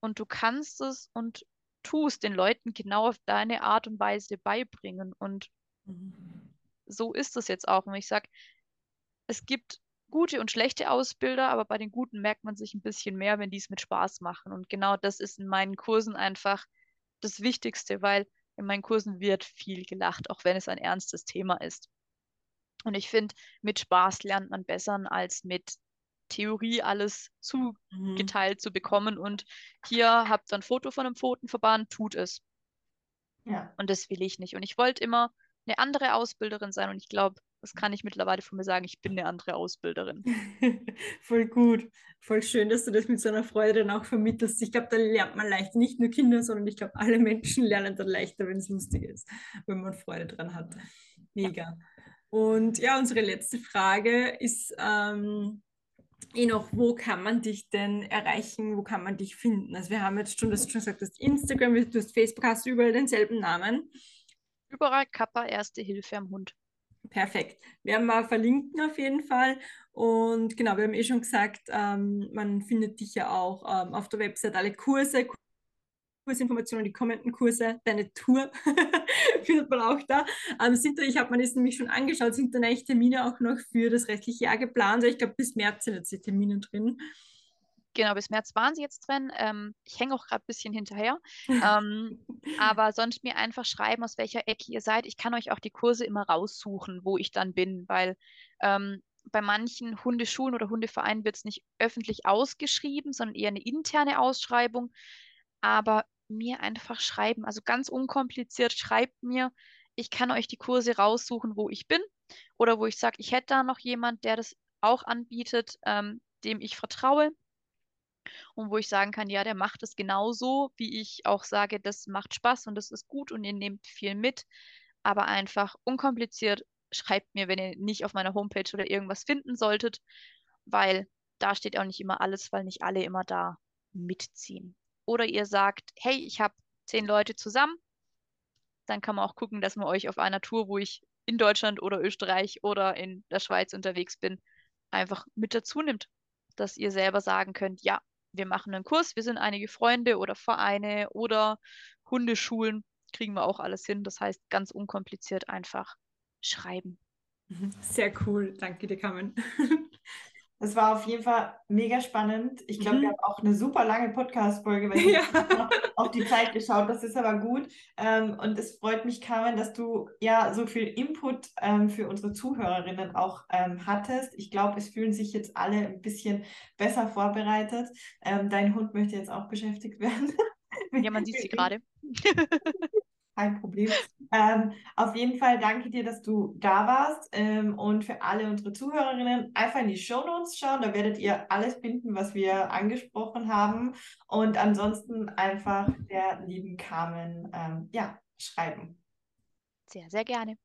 und du kannst es und tu es den Leuten genau auf deine Art und Weise beibringen. Und mhm. so ist es jetzt auch. Und ich sage, es gibt gute und schlechte Ausbilder, aber bei den guten merkt man sich ein bisschen mehr, wenn die es mit Spaß machen. Und genau das ist in meinen Kursen einfach das Wichtigste, weil in meinen Kursen wird viel gelacht, auch wenn es ein ernstes Thema ist. Und ich finde, mit Spaß lernt man besser als mit Theorie alles mhm. zugeteilt mhm. zu bekommen. Und hier habt ihr ein Foto von einem Pfotenverband, tut es. Ja. Und das will ich nicht. Und ich wollte immer eine andere Ausbilderin sein. Und ich glaube, das kann ich mittlerweile von mir sagen, ich bin eine andere Ausbilderin. Voll gut. Voll schön, dass du das mit so einer Freude dann auch vermittelst. Ich glaube, da lernt man leicht. Nicht nur Kinder, sondern ich glaube, alle Menschen lernen dann leichter, wenn es lustig ist, wenn man Freude dran hat. Mega. Ja. Und ja, unsere letzte Frage ist ähm, eh noch, wo kann man dich denn erreichen? Wo kann man dich finden? Also wir haben jetzt schon, das schon gesagt, du hast Instagram, du hast Facebook, hast du überall denselben Namen. Überall Kappa Erste Hilfe am Hund. Perfekt. Werden wir verlinken auf jeden Fall. Und genau, wir haben eh schon gesagt, ähm, man findet dich ja auch ähm, auf der Website alle Kurse, Kursinformationen, die kommenden Kurse, deine Tour findet man auch da. Ähm, sind da ich habe mir das nämlich schon angeschaut, sind da eigentlich Termine auch noch für das restliche Jahr geplant? Ich glaube, bis März sind jetzt die Termine drin. Genau, bis März waren sie jetzt drin. Ähm, ich hänge auch gerade ein bisschen hinterher. ähm, aber sonst mir einfach schreiben, aus welcher Ecke ihr seid. Ich kann euch auch die Kurse immer raussuchen, wo ich dann bin, weil ähm, bei manchen Hundeschulen oder Hundevereinen wird es nicht öffentlich ausgeschrieben, sondern eher eine interne Ausschreibung. Aber mir einfach schreiben, also ganz unkompliziert, schreibt mir. Ich kann euch die Kurse raussuchen, wo ich bin oder wo ich sage, ich hätte da noch jemand, der das auch anbietet, ähm, dem ich vertraue und wo ich sagen kann, ja, der macht es genauso, wie ich auch sage, das macht Spaß und das ist gut und ihr nehmt viel mit, aber einfach unkompliziert schreibt mir, wenn ihr nicht auf meiner Homepage oder irgendwas finden solltet, weil da steht auch nicht immer alles, weil nicht alle immer da mitziehen. Oder ihr sagt, hey, ich habe zehn Leute zusammen, dann kann man auch gucken, dass man euch auf einer Tour, wo ich in Deutschland oder Österreich oder in der Schweiz unterwegs bin, einfach mit dazu nimmt, dass ihr selber sagen könnt, ja, wir machen einen Kurs, wir sind einige Freunde oder Vereine oder Hundeschulen, kriegen wir auch alles hin. Das heißt, ganz unkompliziert einfach schreiben. Mhm. Sehr cool, danke dir, Carmen. Das war auf jeden Fall mega spannend. Ich glaube, mhm. wir haben auch eine super lange Podcast-Folge, weil ich ja. auf die Zeit geschaut. Das ist aber gut. Ähm, und es freut mich, Carmen, dass du ja so viel Input ähm, für unsere Zuhörerinnen auch ähm, hattest. Ich glaube, es fühlen sich jetzt alle ein bisschen besser vorbereitet. dein Hund möchte jetzt auch beschäftigt werden. Ja, man sieht sie gerade. Kein Problem. Ähm, auf jeden Fall danke dir, dass du da warst. Ähm, und für alle unsere Zuhörerinnen einfach in die Show Notes schauen. Da werdet ihr alles finden, was wir angesprochen haben. Und ansonsten einfach der lieben Carmen ähm, ja, schreiben. Sehr, sehr gerne.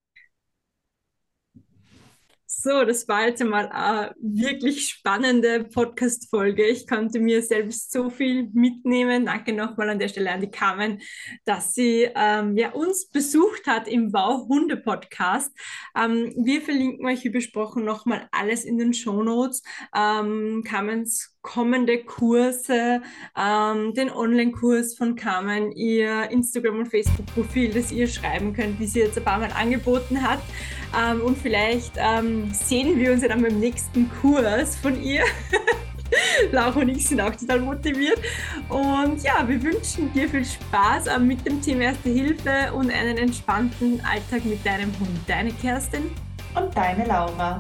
So, das war jetzt einmal eine wirklich spannende Podcast-Folge. Ich konnte mir selbst so viel mitnehmen. Danke nochmal an der Stelle an die Carmen, dass sie ähm, ja, uns besucht hat im Wow Hunde Podcast. Ähm, wir verlinken euch, wie besprochen, nochmal alles in den Show Notes. Ähm, Carmens kommende Kurse, ähm, den Online-Kurs von Carmen, ihr Instagram- und Facebook-Profil, das ihr schreiben könnt, wie sie jetzt ein paar Mal angeboten hat. Ähm, und vielleicht ähm, sehen wir uns ja dann beim nächsten Kurs von ihr. Laura und ich sind auch total motiviert. Und ja, wir wünschen dir viel Spaß äh, mit dem Thema Erste Hilfe und einen entspannten Alltag mit deinem Hund. Deine Kerstin und deine Laura.